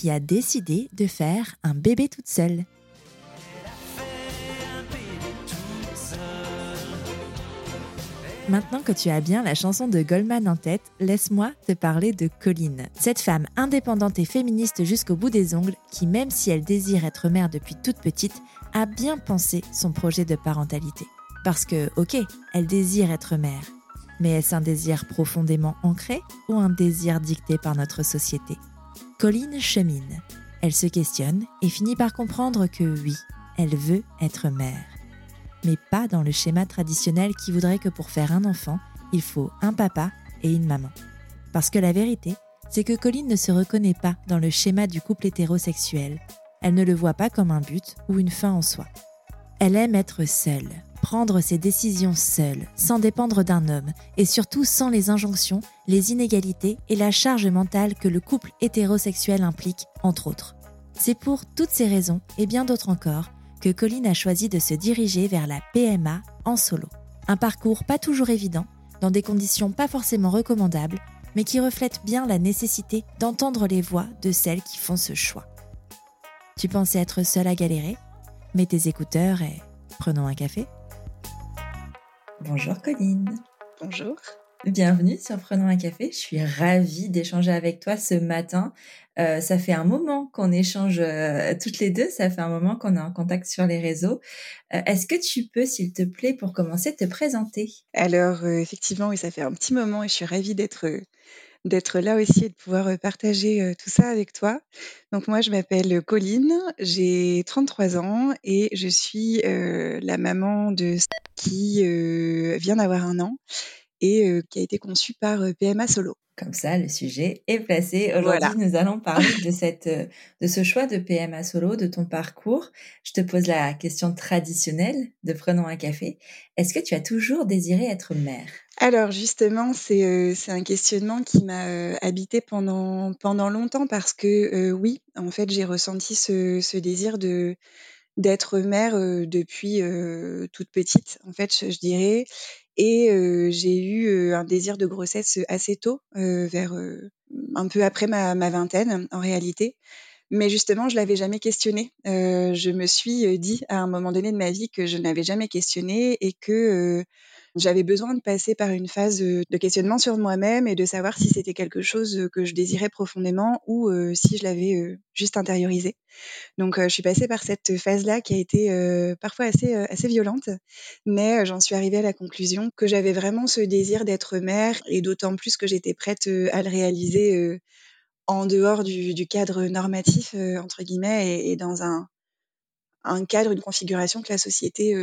qui a décidé de faire un bébé toute seule. Maintenant que tu as bien la chanson de Goldman en tête, laisse-moi te parler de Colline, cette femme indépendante et féministe jusqu'au bout des ongles qui, même si elle désire être mère depuis toute petite, a bien pensé son projet de parentalité. Parce que, ok, elle désire être mère, mais est-ce un désir profondément ancré ou un désir dicté par notre société? Colline chemine. Elle se questionne et finit par comprendre que oui, elle veut être mère. Mais pas dans le schéma traditionnel qui voudrait que pour faire un enfant, il faut un papa et une maman. Parce que la vérité, c'est que Colline ne se reconnaît pas dans le schéma du couple hétérosexuel. Elle ne le voit pas comme un but ou une fin en soi. Elle aime être seule, prendre ses décisions seule, sans dépendre d'un homme, et surtout sans les injonctions, les inégalités et la charge mentale que le couple hétérosexuel implique, entre autres. C'est pour toutes ces raisons, et bien d'autres encore, que Colline a choisi de se diriger vers la PMA en solo. Un parcours pas toujours évident, dans des conditions pas forcément recommandables, mais qui reflète bien la nécessité d'entendre les voix de celles qui font ce choix. Tu pensais être seule à galérer? Mets tes écouteurs et prenons un café. Bonjour Colline. Bonjour. Bienvenue sur Prenons un café. Je suis ravie d'échanger avec toi ce matin. Euh, ça fait un moment qu'on échange euh, toutes les deux. Ça fait un moment qu'on est en contact sur les réseaux. Euh, est-ce que tu peux, s'il te plaît, pour commencer, te présenter? Alors, effectivement, oui, ça fait un petit moment et je suis ravie d'être d'être là aussi et de pouvoir partager tout ça avec toi. Donc moi, je m'appelle Colline, j'ai 33 ans et je suis la maman de qui vient d'avoir un an et qui a été conçue par PMA Solo. Comme ça, le sujet est placé. Aujourd'hui, nous allons parler de, cette, de ce choix de PMA solo, de ton parcours. Je te pose la question traditionnelle de Prenons un café. Est-ce que tu as toujours désiré être mère? Alors justement, c'est c'est un questionnement qui m'a habité pendant pendant longtemps parce que oui, en fait, j'ai ressenti ce, ce désir de d'être mère depuis toute petite, en fait, je, je dirais. Et j'ai eu un désir de grossesse assez tôt, vers un peu après ma, ma, vingtaine en réalité. Mais justement, je l'avais jamais questionné. je me suis dit à un moment donné de ma vie que je n'avais jamais questionné et que j'avais besoin de passer par une phase de questionnement sur moi-même et de savoir si c'était quelque chose que je désirais profondément ou si je l'avais juste intériorisé. Donc je suis passée par cette phase-là qui a été parfois assez assez violente, mais j'en suis arrivée à la conclusion que j'avais vraiment ce désir d'être mère et d'autant plus que j'étais prête à le réaliser en dehors du, cadre normatif entre guillemets et, et dans un un cadre, une configuration que la société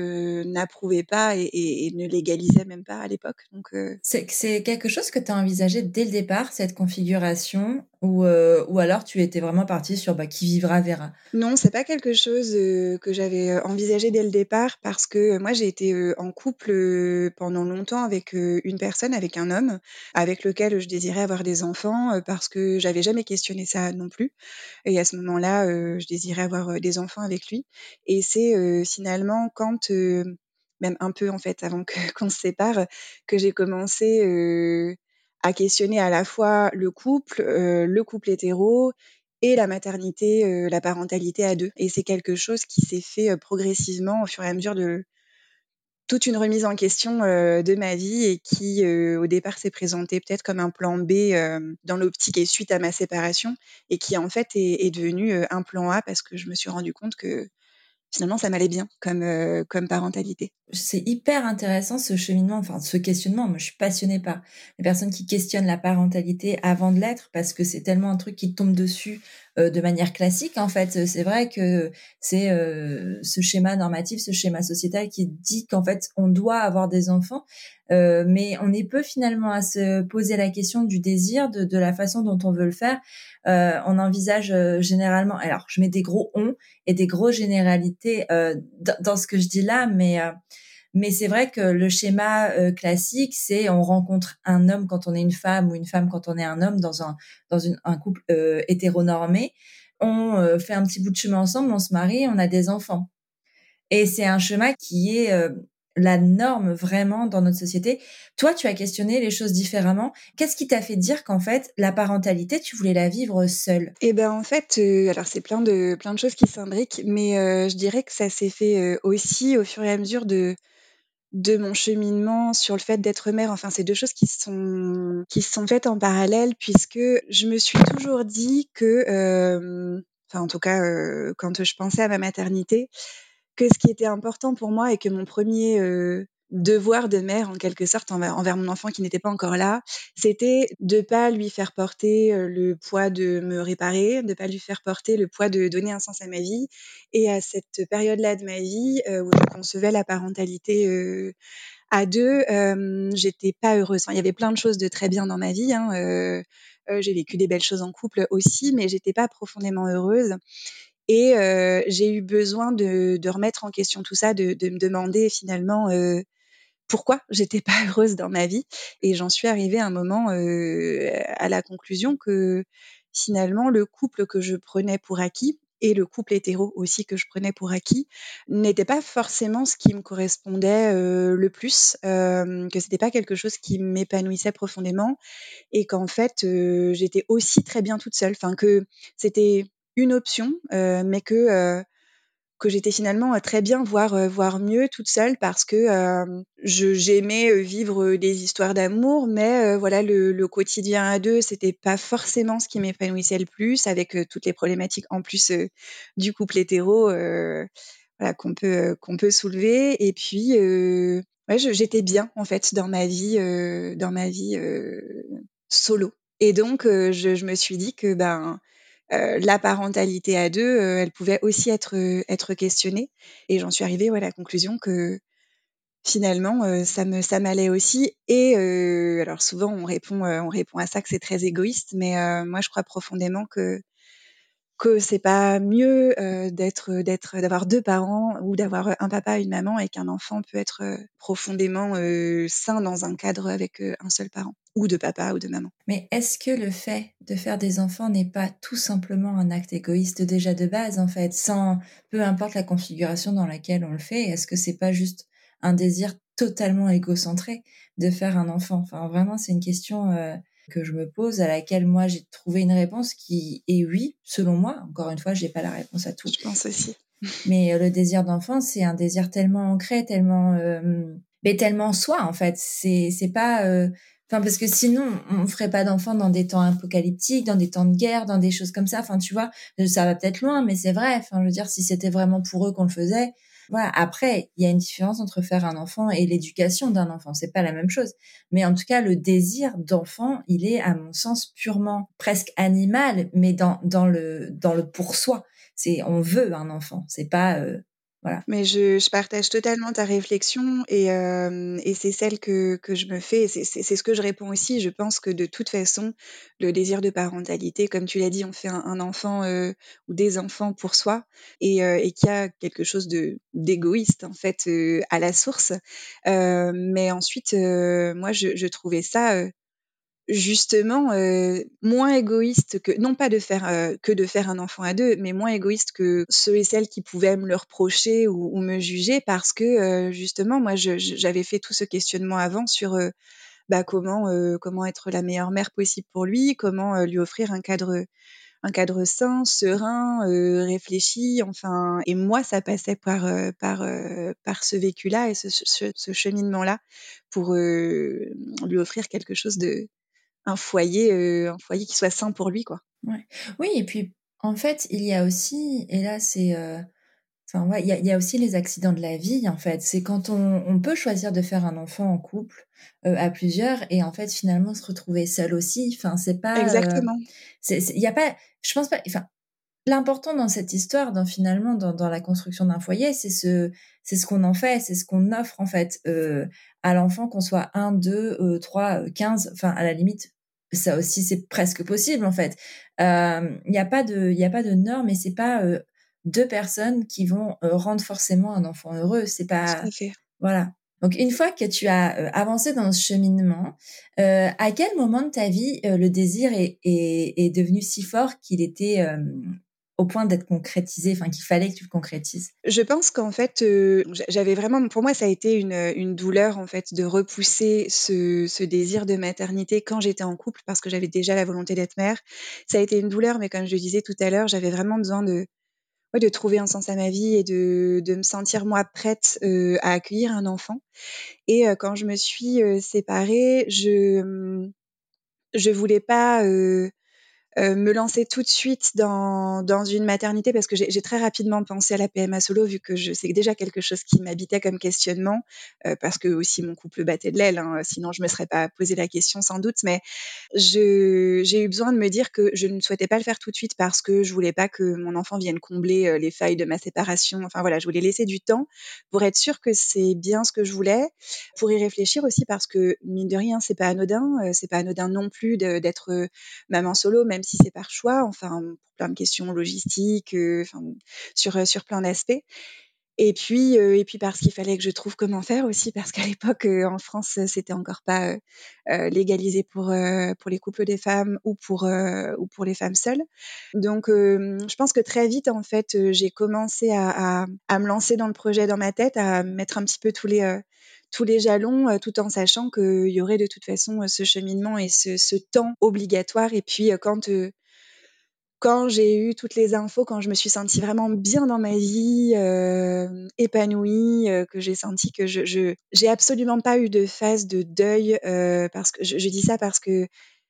n'approuvait pas et, ne légalisait même pas à l'époque. Donc c'est quelque chose que tu as envisagé dès le départ cette configuration ou, euh, ou alors tu étais vraiment partie sur bah, qui vivra verra Non, c'est pas quelque chose euh, que j'avais euh, envisagé dès le départ parce que moi j'ai été en couple pendant longtemps avec une personne, avec un homme, avec lequel je désirais avoir des enfants parce que j'avais jamais questionné ça non plus. Et à ce moment-là, je désirais avoir des enfants avec lui. Et c'est finalement quand même un peu en fait avant qu'on se sépare, que j'ai commencé à questionner à la fois le couple, euh, le couple hétéro et la maternité, euh, la parentalité à deux. Et c'est quelque chose qui s'est fait euh, progressivement au fur et à mesure de toute une remise en question de ma vie et qui, au départ, s'est présenté peut-être comme un plan B dans l'optique et suite à ma séparation et qui, en fait, est, est devenu un plan A parce que je me suis rendu compte que finalement, ça m'allait bien comme, euh, comme parentalité. C'est hyper intéressant ce cheminement, enfin ce questionnement. Moi, je suis passionnée par les personnes qui questionnent la parentalité avant de l'être parce que c'est tellement un truc qui tombe dessus de manière classique en fait. C'est vrai que c'est ce schéma normatif, ce schéma sociétal qui dit qu'en fait on doit avoir des enfants, mais on est peu finalement à se poser la question du désir, de, de la façon dont on veut le faire. on envisage généralement, alors je mets des gros on et des gros généralités dans, ce que je dis là, mais mais c'est vrai que le schéma euh, classique, c'est on rencontre un homme quand on est une femme ou une femme quand on est un homme dans un dans un couple euh, hétéronormé. On euh, fait un petit bout de chemin ensemble, on se marie, on a des enfants. Et c'est un chemin qui est la norme vraiment dans notre société. Toi, tu as questionné les choses différemment. Qu'est-ce qui t'a fait dire qu'en fait, la parentalité, tu voulais la vivre seule? Eh ben, en fait, alors c'est plein de plein de choses qui s'imbriquent, mais je dirais que ça s'est fait aussi au fur et à mesure de de mon cheminement sur le fait d'être mère. Enfin, c'est deux choses qui sont qui sont faites en parallèle puisque je me suis toujours dit que, euh, enfin en tout cas euh, quand je pensais à ma maternité, que ce qui était important pour moi et que mon premier euh, devoir de mère en quelque sorte envers, mon enfant qui n'était pas encore là, c'était de pas lui faire porter euh, le poids de me réparer, de pas lui faire porter le poids de donner un sens à ma vie. Et à cette période-là de ma vie euh, où je concevais la parentalité euh, à deux, j'étais pas heureuse. il y avait plein de choses de très bien dans ma vie. Hein, j'ai vécu des belles choses en couple aussi, mais j'étais pas profondément heureuse. Et j'ai eu besoin de, remettre en question tout ça, de me demander finalement pourquoi j'étais pas heureuse dans ma vie. Et j'en suis arrivée à un moment euh, à la conclusion que finalement, le couple que je prenais pour acquis, et le couple hétéro aussi que je prenais pour acquis n'était pas forcément ce qui me correspondait euh, le plus, euh, que c'était pas quelque chose qui m'épanouissait profondément et qu'en fait euh, j'étais aussi très bien toute seule, enfin que c'était une option, euh, mais que que j'étais finalement euh, très bien, voire, euh, voire mieux toute seule parce que euh, j'aimais vivre des histoires d'amour, mais voilà, le, quotidien à deux, c'était pas forcément ce qui m'épanouissait le plus, avec toutes les problématiques en plus du couple hétéro qu'on peut, peut soulever. Et puis, j'étais bien en fait dans ma vie, dans ma vie solo. Et donc, je, je, me suis dit que ben euh, la parentalité à deux, euh, elle pouvait aussi être, euh, être questionnée. Et j'en suis arrivée à la conclusion que finalement, ça me ça m'allait aussi. Et alors souvent, on répond, on répond à ça que c'est très égoïste, mais moi, je crois profondément que que c'est pas mieux d'être d'être d'avoir deux parents ou d'avoir un papa et une maman et qu'un enfant peut être profondément sain dans un cadre avec un seul parent ou de papa ou de maman. Mais est-ce que le fait de faire des enfants n'est pas tout simplement un acte égoïste déjà de base en fait, sans peu importe la configuration dans laquelle on le fait, est-ce que c'est pas juste un désir totalement égocentré de faire un enfant? Enfin vraiment, c'est une question que je me pose, à laquelle moi j'ai trouvé une réponse qui est oui, selon moi. Encore une fois, j'ai pas la réponse à tout. Je pense aussi. Mais euh, le désir d'enfant, c'est un désir tellement ancré, tellement, euh, mais tellement soi en fait. C'est c'est pas, euh, enfin parce que sinon on ferait pas d'enfants dans des temps apocalyptiques, dans des temps de guerre, dans des choses comme ça. Enfin tu vois, ça va peut-être loin, mais c'est vrai. Enfin je veux dire, si c'était vraiment pour eux qu'on le faisait, voilà. Après, il y a une différence entre faire un enfant et l'éducation d'un enfant. C'est pas la même chose. Mais en tout cas, le désir d'enfant, il est, à mon sens, purement presque animal, mais dans, dans le, dans le pour soi. C'est, on veut un enfant. C'est pas, euh, mais je, je, partage totalement ta réflexion et, euh, et c'est celle que, que, je me fais. C'est ce que je réponds aussi. Je pense que de toute façon, le désir de parentalité, comme tu l'as dit, on fait un, enfant euh, ou des enfants pour soi et, euh, et qu'il y a quelque chose d'égoïste en fait euh, à la source. Euh, mais ensuite, moi, je, je, trouvais ça justement euh, moins égoïste que non pas de faire euh, que de faire un enfant à deux mais moins égoïste que ceux et celles qui pouvaient me le reprocher ou, me juger parce que euh, justement moi j'avais fait tout ce questionnement avant sur euh, bah, comment comment être la meilleure mère possible pour lui comment lui offrir un cadre un cadre sain serein réfléchi enfin et moi ça passait par par par ce vécu là et ce, ce, ce cheminement là pour lui offrir quelque chose de un foyer, euh, un foyer qui soit sain pour lui, quoi. Ouais. Oui, et puis en fait, il y a aussi, et là c'est, euh, enfin ouais, il y a, y a, aussi les accidents de la vie. En fait, c'est quand on, on, peut choisir de faire un enfant en couple euh, à plusieurs, et en fait finalement se retrouver seul aussi. Enfin, c'est pas exactement. Il y a pas, je pense pas. Enfin, L'important dans cette histoire, dans finalement dans, dans la construction d'un foyer, c'est ce c'est ce qu'on en fait, c'est ce qu'on offre en fait à l'enfant, qu'on soit 1, 2, 3, 15, enfin à la limite, ça aussi c'est presque possible en fait. Il euh, n'y a pas de il a pas de normes et c'est pas euh, deux personnes qui vont euh, rendre forcément un enfant heureux. C'est pas voilà. Donc une fois que tu as avancé dans ce cheminement, euh, à quel moment de ta vie le désir est, est, est, devenu si fort qu'il était au point d'être concrétisé, enfin qu'il fallait que tu le concrétises? Je pense qu'en fait, j'avais vraiment, pour moi, ça a été une, douleur en fait de repousser ce, désir de maternité quand j'étais en couple parce que j'avais déjà la volonté d'être mère. Ça a été une douleur, mais comme je le disais tout à l'heure, j'avais vraiment besoin de de trouver un sens à ma vie et de, de me sentir moi prête à accueillir un enfant. Et quand je me suis séparée, je je voulais pas euh, me lancer tout de suite dans, dans une maternité parce que j'ai très rapidement pensé à la PMA solo vu que c'est déjà quelque chose qui m'habitait comme questionnement euh, parce que aussi mon couple battait de l'aile hein, sinon je me serais pas posé la question sans doute. Mais j'ai eu besoin de me dire que je ne souhaitais pas le faire tout de suite parce que je voulais pas que mon enfant vienne combler euh, les failles de ma séparation. Enfin voilà je voulais laisser du temps pour être sûre que c'est bien ce que je voulais pour y réfléchir aussi parce que mine de rien c'est pas anodin c'est pas anodin non plus d'être maman solo même si c'est par choix, enfin, pour plein de questions logistiques, euh, enfin, sur, euh, sur plein d'aspects. Et puis, euh, et puis parce qu'il fallait que je trouve comment faire aussi, parce qu'à l'époque, en France, c'était encore pas légalisé pour, pour les couples des femmes ou pour, ou pour les femmes seules. Donc, je pense que très vite, en fait, j'ai commencé à, à, à, me lancer dans le projet dans ma tête, à mettre un petit peu tous les tous les jalons, euh, tout en sachant qu'il y aurait de toute façon euh, ce cheminement et ce, temps obligatoire. Et puis euh, quand quand j'ai eu toutes les infos, quand je me suis sentie vraiment bien dans ma vie, épanouie, que j'ai senti que je, j'ai absolument pas eu de phase de deuil parce que je, dis ça parce que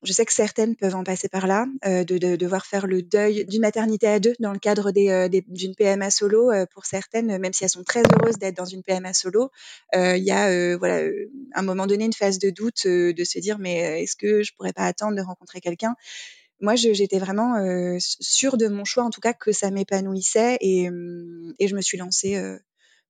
je sais que certaines peuvent en passer par là, euh, de, de, devoir faire le deuil d'une maternité à deux dans le cadre euh, d'une PMA solo. Euh, pour certaines, même si elles sont très heureuses d'être dans une PMA solo, il y a voilà, un moment donné une phase de doute de se dire mais est-ce que je pourrais pas attendre de rencontrer quelqu'un? Moi, j'étais vraiment sûre de mon choix, en tout cas, que ça m'épanouissait et, et, je me suis lancée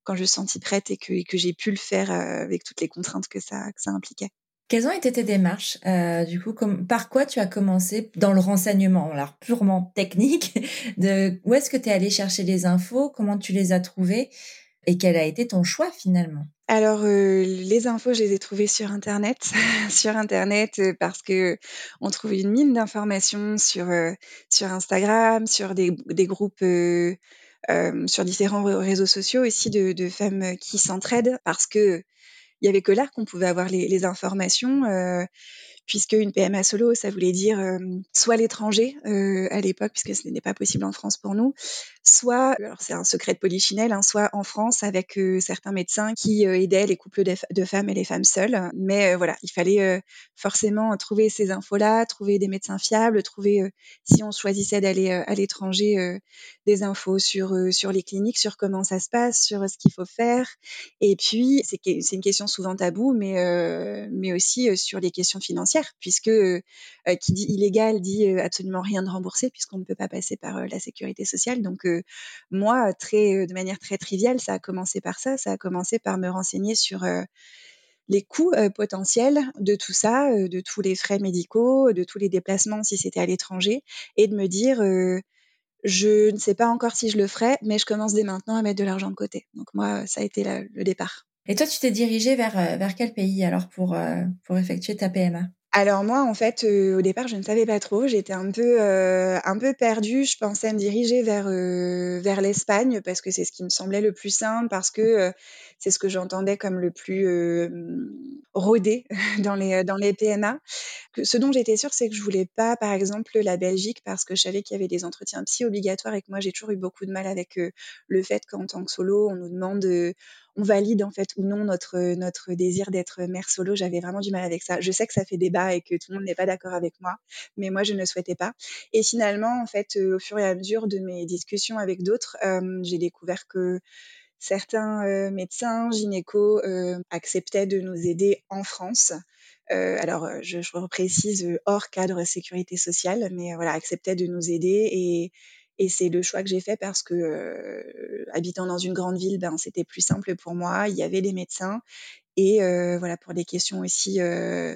quand je me sentis prête et que, que j'ai pu le faire avec toutes les contraintes que ça, que ça impliquait. Quelles ont été tes démarches euh, Du coup, par quoi tu as commencé dans le renseignement, alors purement technique, de où est-ce que tu es allé chercher les infos, comment tu les as trouvées et quel a été ton choix finalement? Alors euh, les infos, je les ai trouvées sur internet, sur internet euh, parce que on trouve une mine d'informations sur sur Instagram, sur des, groupes sur différents réseaux sociaux aussi de, de femmes qui s'entraident parce que il y avait que là qu'on pouvait avoir les, les informations. Euh, puisque une PMA solo, ça voulait dire euh, soit l'étranger euh, à l'époque, puisque ce n'est pas possible en France pour nous, soit, alors c'est un secret de polichinelle, hein, soit en France avec euh, certains médecins qui euh, aidaient les couples de, de, femmes et les femmes seules. Mais euh, voilà, il fallait forcément trouver ces infos-là, trouver des médecins fiables, trouver, si on choisissait d'aller à l'étranger, des infos sur, sur les cliniques, sur comment ça se passe, sur ce qu'il faut faire. Et puis, c'est une question souvent taboue, mais, mais aussi sur les questions financières, puisque qui dit illégal dit absolument rien de remboursé, puisqu'on ne peut pas passer par la sécurité sociale. Donc, moi, très, de manière très triviale, ça a commencé par ça. Ça a commencé par me renseigner sur les coûts potentiels de tout ça, de tous les frais médicaux, de tous les déplacements si c'était à l'étranger, et de me dire, je ne sais pas encore si je le ferai, mais je commence dès maintenant à mettre de l'argent de côté. Donc moi, ça a été le départ. Et toi, tu t'es dirigée vers, vers quel pays alors pour, pour effectuer ta PMA alors moi, en fait, euh, au départ, je ne savais pas trop. J'étais un peu, euh, un peu perdue. Je pensais me diriger vers, euh, vers l'Espagne parce que c'est ce qui me semblait le plus simple, parce que c'est ce que j'entendais comme le plus rodé dans les, dans les PMA. ce dont j'étais sûre, c'est que je voulais pas, par exemple, la Belgique parce que je savais qu'il y avait des entretiens psy obligatoires et que moi, j'ai toujours eu beaucoup de mal avec le fait qu'en tant que solo, on nous demande on valide en fait ou non notre notre désir d'être mère solo. J'avais vraiment du mal avec ça. Je sais que ça fait débat et que tout le monde n'est pas d'accord avec moi, mais moi je ne souhaitais pas. Et finalement, en fait, euh, au fur et à mesure de mes discussions avec d'autres, euh, j'ai découvert que certains euh, médecins gynéco euh, acceptaient de nous aider en France. Euh, alors, je, je reprécise hors cadre sécurité sociale, mais voilà, acceptaient de nous aider et Et c'est le choix que j'ai fait parce que habitant dans une grande ville, ben c'était plus simple pour moi. Il y avait les médecins et voilà pour des questions aussi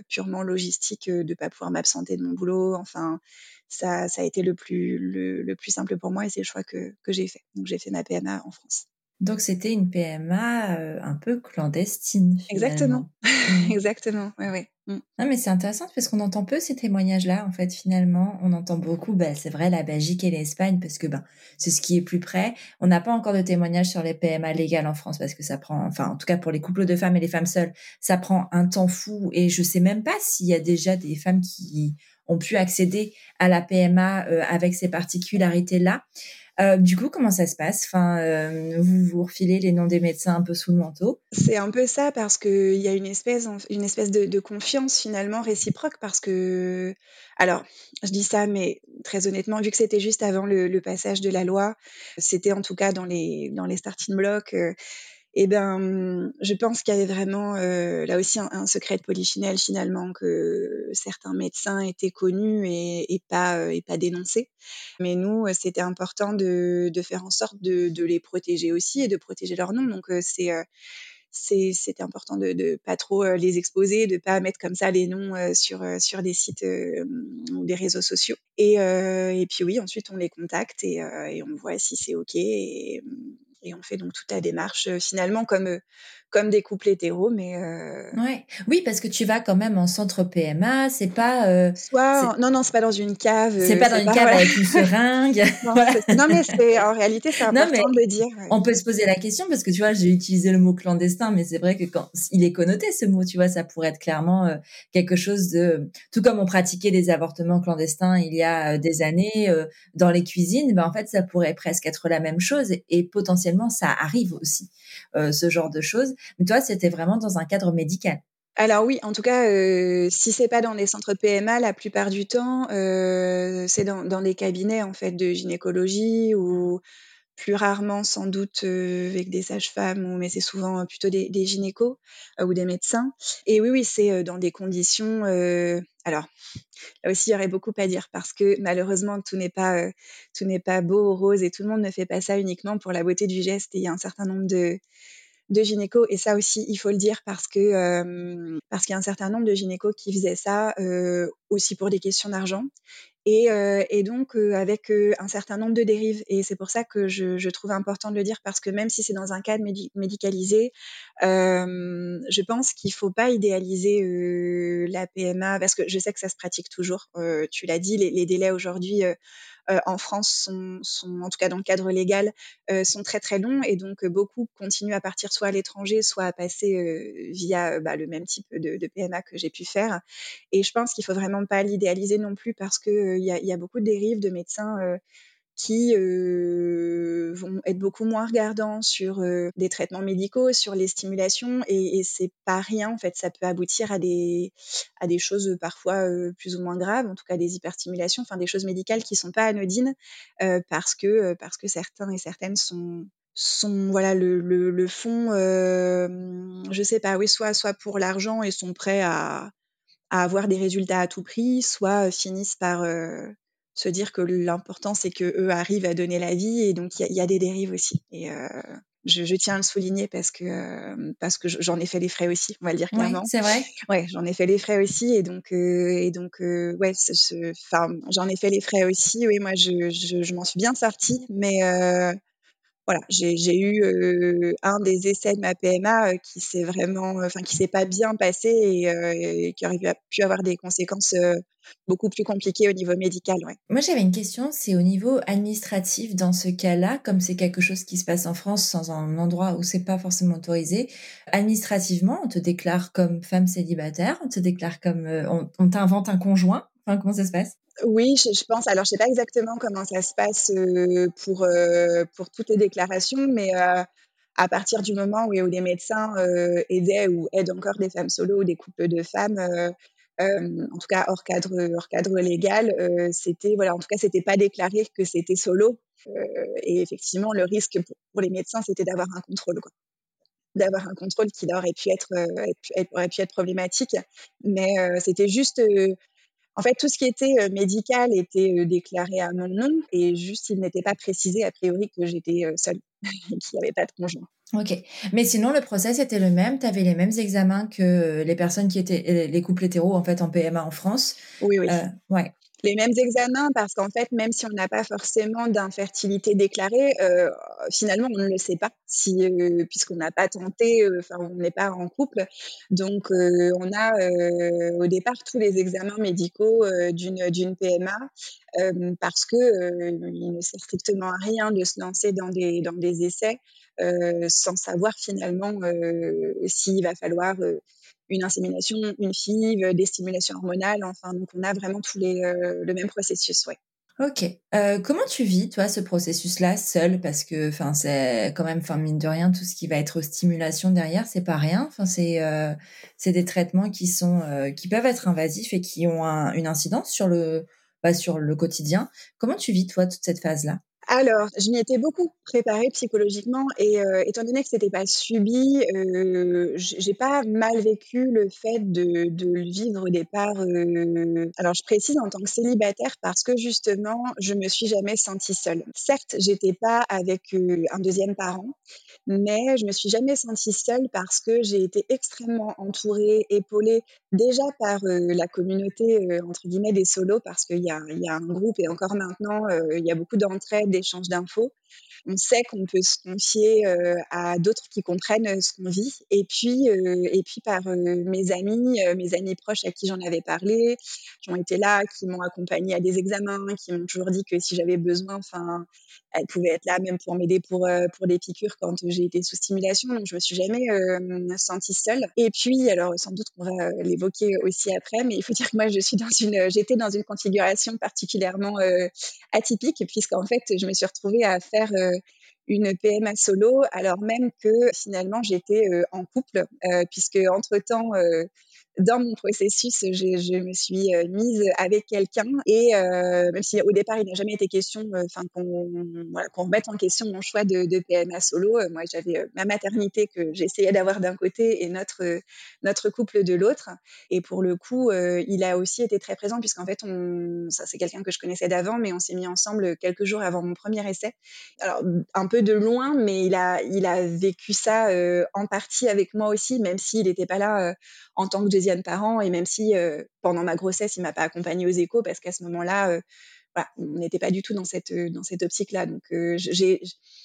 purement logistiques de pas pouvoir m'absenter de mon boulot. Enfin, ça, ça a été le plus le, plus simple pour moi et c'est le choix que, que j'ai fait. Donc j'ai fait ma PMA en France. Donc c'était une PMA un peu clandestine. Exactement, mmh. exactement. Oui, oui. Mmh. Non, mais c'est intéressant parce qu'on entend peu ces témoignages-là, en fait, finalement. On entend beaucoup, bah, c'est vrai, la Belgique et l'Espagne, parce que ben, c'est ce qui est plus près. On n'a pas encore de témoignages sur les PMA légales en France, parce que ça prend, enfin, en tout cas pour les couples de femmes et les femmes seules, ça prend un temps fou. Et je sais même pas s'il y a déjà des femmes qui ont pu accéder à la PMA euh, avec ces particularités-là. Euh, du coup, comment ça se passe? Enfin, euh, Vous vous refilez les noms des médecins un peu sous le manteau? C'est un peu ça parce qu'il y a une espèce, une espèce de, confiance finalement réciproque parce que, alors, je dis ça, mais très honnêtement, vu que c'était juste avant le, passage de la loi, c'était en tout cas dans les, dans les starting blocks. Et eh ben, je pense qu'il y avait vraiment euh, là aussi un, secret de polychinelle finalement que certains médecins étaient connus et, pas euh, et pas dénoncés. Mais nous, euh, c'était important de, faire en sorte de, les protéger aussi et de protéger leur nom. Donc c'est c'était important de, de pas trop les exposer, de pas mettre comme ça les noms sur sur des sites ou des réseaux sociaux. Et, puis oui, ensuite on les contacte et, on voit si c'est ok. Et, et on fait donc toute la démarche euh, finalement comme euh, comme des couples hétéros, mais euh... ouais, oui, parce que tu vas quand même en centre PMA, c'est pas euh... soit non non c'est pas dans une cave, c'est pas dans une cave avec une seringue. non, mais c'est en réalité c'est important de le dire. On peut se poser la question parce que tu vois j'ai utilisé le mot clandestin, mais c'est vrai que quand il est connoté ce mot, tu vois ça pourrait être clairement euh, quelque chose de tout comme on pratiquait des avortements clandestins il y a des années dans les cuisines, ben en fait ça pourrait presque être la même chose et potentiellement ça arrive aussi ce genre de choses. Mais toi, c'était vraiment dans un cadre médical. Alors oui, en tout cas, euh, si c'est pas dans les centres PMA, la plupart du temps, euh, c'est dans, dans, des cabinets en fait de gynécologie ou plus rarement sans doute euh, avec des sages-femmes, mais c'est souvent plutôt des, des gynécos ou des médecins. Et oui, oui, c'est dans des conditions. alors là aussi, il y aurait beaucoup à dire parce que malheureusement, tout n'est pas tout n'est pas beau, rose, et tout le monde ne fait pas ça uniquement pour la beauté du geste. Et il y a un certain nombre de de gynéco et ça aussi il faut le dire parce que euh, parce qu'il y a un certain nombre de gynécos qui faisaient ça euh, aussi pour des questions d'argent et, euh, et, donc avec un certain nombre de dérives. Et c'est pour ça que je, je, trouve important de le dire parce que même si c'est dans un cadre médicalisé je pense qu'il faut pas idéaliser la PMA parce que je sais que ça se pratique toujours. Tu l'as dit les, les délais aujourd'hui euh, en France sont, en tout cas dans le cadre légal, euh, sont très très longs et donc euh, beaucoup continuent à partir soit à l'étranger, soit à passer via bah, le même type de, PMA que j'ai pu faire. Et je pense qu'il faut vraiment pas l'idéaliser non plus parce qu'il y, y, a beaucoup de dérives de médecins qui euh, vont être beaucoup moins regardants sur euh, des traitements médicaux, sur les stimulations, et, et c'est pas rien en fait. Ça peut aboutir à des à des choses parfois euh, plus ou moins graves, en tout cas des hyperstimulations, enfin des choses médicales qui sont pas anodines parce que parce que certains et certaines sont sont voilà le, le, le fond je sais pas oui soit soit pour l'argent et sont prêts à, à avoir des résultats à tout prix soit finissent par se dire que l'important c'est que eux arrivent à donner la vie et donc il y, y, a des dérives aussi. Et euh, je, je, tiens à le souligner parce que euh, parce que j'en ai fait les frais aussi on va le dire clairement. c'est vrai. Ouais j'en ai fait les frais aussi et donc euh, et donc euh, ouais enfin j'en ai fait les frais aussi. Oui moi je, je, je m'en suis bien sortie mais euh, voilà, j'ai eu un des essais de ma PMA qui s'est vraiment, enfin qui s'est pas bien passé et, qui aurait pu avoir des conséquences beaucoup plus compliquées au niveau médical. Moi, j'avais une question, c'est au niveau administratif dans ce cas-là, comme c'est quelque chose qui se passe en France dans un endroit où c'est pas forcément autorisé. Administrativement, on te déclare comme femme célibataire, on te déclare comme, on, on t'invente un conjoint. Enfin, comment ça se passe? Oui, je, pense. Alors, je sais pas exactement comment ça se passe euh, pour euh, pour toutes les déclarations, mais euh, à partir du moment où, les médecins aidaient ou aident encore des femmes solo ou des couples de femmes, en tout cas hors cadre hors cadre légal, c'était voilà, en tout cas, c'était pas déclaré que c'était solo. et effectivement, le risque pour, les médecins, c'était d'avoir un contrôle, quoi d'avoir un contrôle qui aurait pu être, aurait pu être problématique. Mais c'était juste En fait, tout ce qui était médical était déclaré à mon nom et juste il n'était pas précisé a priori que j'étais seule et qu'il n'y avait pas de conjoint. Ok. Mais sinon, le process était le même? Tu avais les mêmes examens que les personnes qui étaient, les couples hétéros, en fait, en PMA en France? Oui, oui. ouais les mêmes examens parce qu'en fait, même si on n'a pas forcément d'infertilité déclarée, euh, finalement, on ne le sait pas si, euh, puisqu'on n'a pas tenté, euh, enfin, on n'est pas en couple. Donc, on a au départ tous les examens médicaux d'une PMA parce que il ne sert strictement à rien de se lancer dans des dans des essais sans savoir finalement s'il va falloir une insémination, une FIV, des stimulations hormonales. Enfin, donc on a vraiment tous les, euh, le même processus, ouais. Ok. Euh, comment tu vis, toi, ce processus-là, seul Parce que, enfin, c'est quand même, enfin, mine de rien, tout ce qui va être stimulation derrière, c'est pas rien. Enfin, c'est, euh, des traitements qui sont, qui peuvent être invasifs et qui ont une incidence sur le, bah, sur le quotidien. Comment tu vis, toi, toute cette phase-là? Alors, je m'y étais beaucoup préparée psychologiquement et euh, étant donné que c'était pas subi, euh, j'ai pas mal vécu le fait de, le vivre au départ. Euh, alors, je précise en tant que célibataire parce que justement, je me suis jamais sentie seule. Certes, j'étais pas avec euh, un deuxième parent, mais je me suis jamais sentie seule parce que j'ai été extrêmement entourée, épaulée déjà par la communauté entre guillemets des solos parce qu'il y a, y a un groupe et encore maintenant il y a beaucoup d'entraide, d'échanges d'infos on sait qu'on peut se confier euh, à d'autres qui comprennent euh, ce qu'on vit. Et puis, euh, et puis par mes amis, mes amis proches à qui j'en avais parlé, qui ont été là, qui m'ont accompagné à des examens, qui m'ont toujours dit que si j'avais besoin, enfin, elles pouvaient être là même pour m'aider pour pour des piqûres quand j'ai été sous stimulation. Donc je me suis jamais sentie seule. Et puis, alors sans doute qu'on va l'évoquer aussi après, mais il faut dire que moi je dans j'étais dans une configuration particulièrement atypique puisqu'en fait je me suis retrouvée à faire une PMA solo, alors même que finalement j'étais en couple, puisque entre-temps, dans mon processus, je, me suis euh, mise avec quelqu'un et euh, même si au départ il n'a jamais été question, euh, enfin qu'on remette en question mon choix de, PMA solo. moi, j'avais ma maternité que j'essayais d'avoir d'un côté et notre couple de l'autre. Et pour le coup, il a aussi été très présent puisqu'en fait, on, ça c'est quelqu'un que je connaissais d'avant, mais on s'est mis ensemble quelques jours avant mon premier essai. Alors un peu de loin, mais il a il a vécu ça en partie avec moi aussi, même s'il n'était pas là en tant que Et même si euh, pendant ma grossesse, il m'a pas accompagnée aux échos parce qu'à ce moment-là, euh, voilà, on n'était pas du tout dans cette euh, dans cette optique-là. Donc, euh, j'ai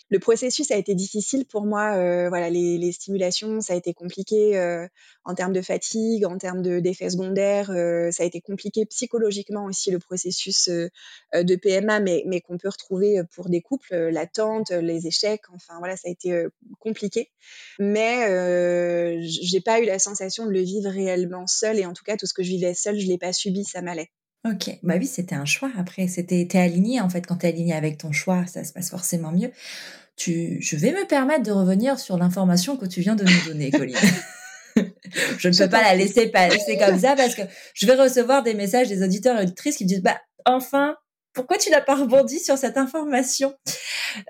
le processus a été difficile pour moi. Euh, voilà, les, les, stimulations, ça a été compliqué euh, en termes de fatigue, en termes d'effets secondaires. ça a été compliqué psychologiquement aussi le processus de PMA, mais mais qu'on peut retrouver pour des couples, l'attente, les échecs. Enfin voilà, ça a été compliqué. Mais j'ai pas eu la sensation de le vivre réellement seul. Et en tout cas, tout ce que je vivais seul, je l'ai pas subi, ça m'allait. Ok, bah oui, c'était un choix. Après, c'était, t'es aligné en fait. Quand t'es aligné avec ton choix, ça se passe forcément mieux. Tu, je vais me permettre de revenir sur l'information que tu viens de nous donner, Colline. je ne peux pas la laisser passer comme ça parce que je vais recevoir des messages des auditeurs et auditrices qui me disent bah enfin pourquoi tu n'as pas rebondi sur cette information?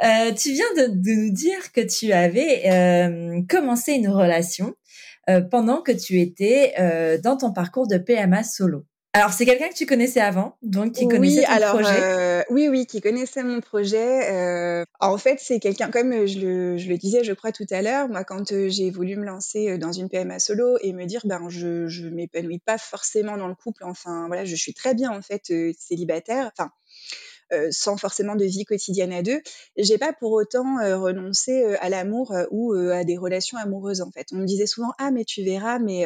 Euh, Tu viens de, de, nous dire que tu avais euh, commencé une relation euh, pendant que tu étais dans ton parcours de PMA solo. Alors, c'est quelqu'un que tu connaissais avant, donc qui connaissait ton alors, projet euh, Oui, oui, qui connaissait mon projet. Euh, en fait, c'est quelqu'un, comme je le, je le, disais, je crois, tout à l'heure, moi, quand euh, j'ai voulu me lancer euh, dans une PMA solo et me dire, ben, je je m'épanouis pas forcément dans le couple, enfin, voilà, je suis très bien, en fait, euh, célibataire, enfin, euh, sans forcément de vie quotidienne à deux. J'ai pas pour autant euh, renoncé à l'amour ou à des relations amoureuses en fait. On me disait souvent ah mais tu verras mais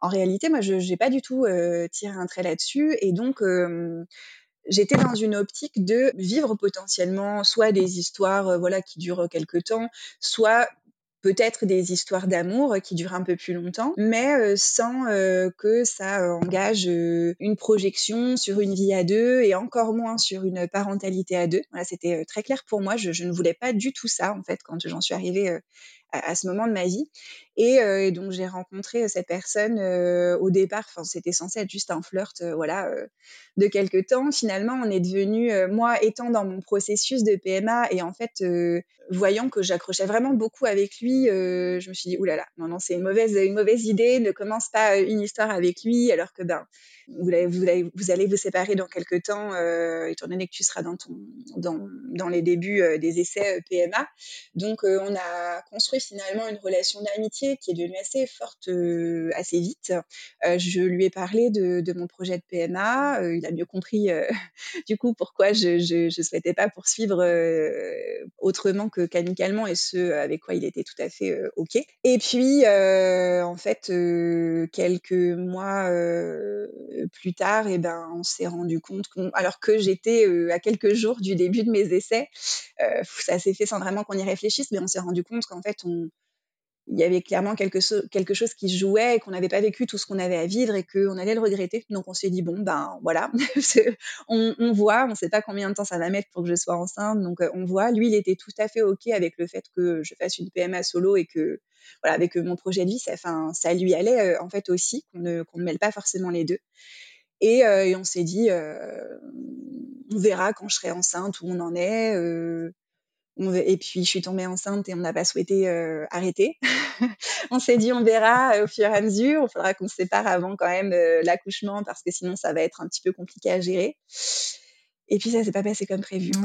en réalité, moi, je n'ai pas du tout euh, tiré un trait là-dessus. Et donc, euh, j'étais dans une optique de vivre potentiellement soit des histoires euh, voilà, qui durent quelques temps, soit peut-être des histoires d'amour qui durent un peu plus longtemps, mais sans que ça engage une projection sur une vie à deux et encore moins sur une parentalité à deux. C'était très clair pour moi. Je, ne voulais pas du tout ça en fait quand j'en suis arrivée à, ce moment de ma vie. Et, donc j'ai rencontré cette personne au départ. Enfin, c'était censé être juste un flirt, voilà, de quelques temps. Finalement, on est devenu, moi étant dans mon processus de PMA et en fait voyant que j'accrochais vraiment beaucoup avec lui, je me suis dit oulala, non c'est une mauvaise une mauvaise idée. Ne commence pas une histoire avec lui alors que ben vous, vous, vous, allez vous séparer dans quelques temps, euh, étant donné que tu seras dans, ton, dans, dans les débuts euh, des essais euh, PMA. Donc, on a construit finalement une relation d'amitié qui est devenue assez forte assez vite. je lui ai parlé de, mon projet de PMA. il a mieux compris, du coup, pourquoi je ne souhaitais pas poursuivre autrement que qu'amicalement et ce avec quoi il était tout à fait OK. Et puis, en fait, quelques mois plus tard, eh ben, on s'est rendu compte, alors que j'étais à quelques jours du début de mes essais, ça s'est fait sans vraiment qu'on y réfléchisse, mais on s'est rendu compte qu'en fait, on, il y avait clairement quelque, quelque chose qui jouait et qu'on n'avait pas vécu tout ce qu'on avait à vivre et qu'on allait le regretter. Donc on s'est dit, bon, ben voilà, on, voit, on ne sait pas combien de temps ça va mettre pour que je sois enceinte, donc on voit. Lui, il était tout à fait OK avec le fait que je fasse une PMA solo et que, voilà, avec mon projet de vie, ça, ça lui allait en fait aussi, qu'on ne, qu'on ne mêle pas forcément les deux. Et on s'est dit, on verra quand je serai enceinte où on en est. Et puis, je suis tombée enceinte et on n'a pas souhaité euh, arrêter. on s'est dit, on verra euh, au fur et à mesure. Il faudra qu'on se sépare avant quand même euh, l'accouchement parce que sinon, ça va être un petit peu compliqué à gérer. Et puis ça s'est pas passé comme prévu.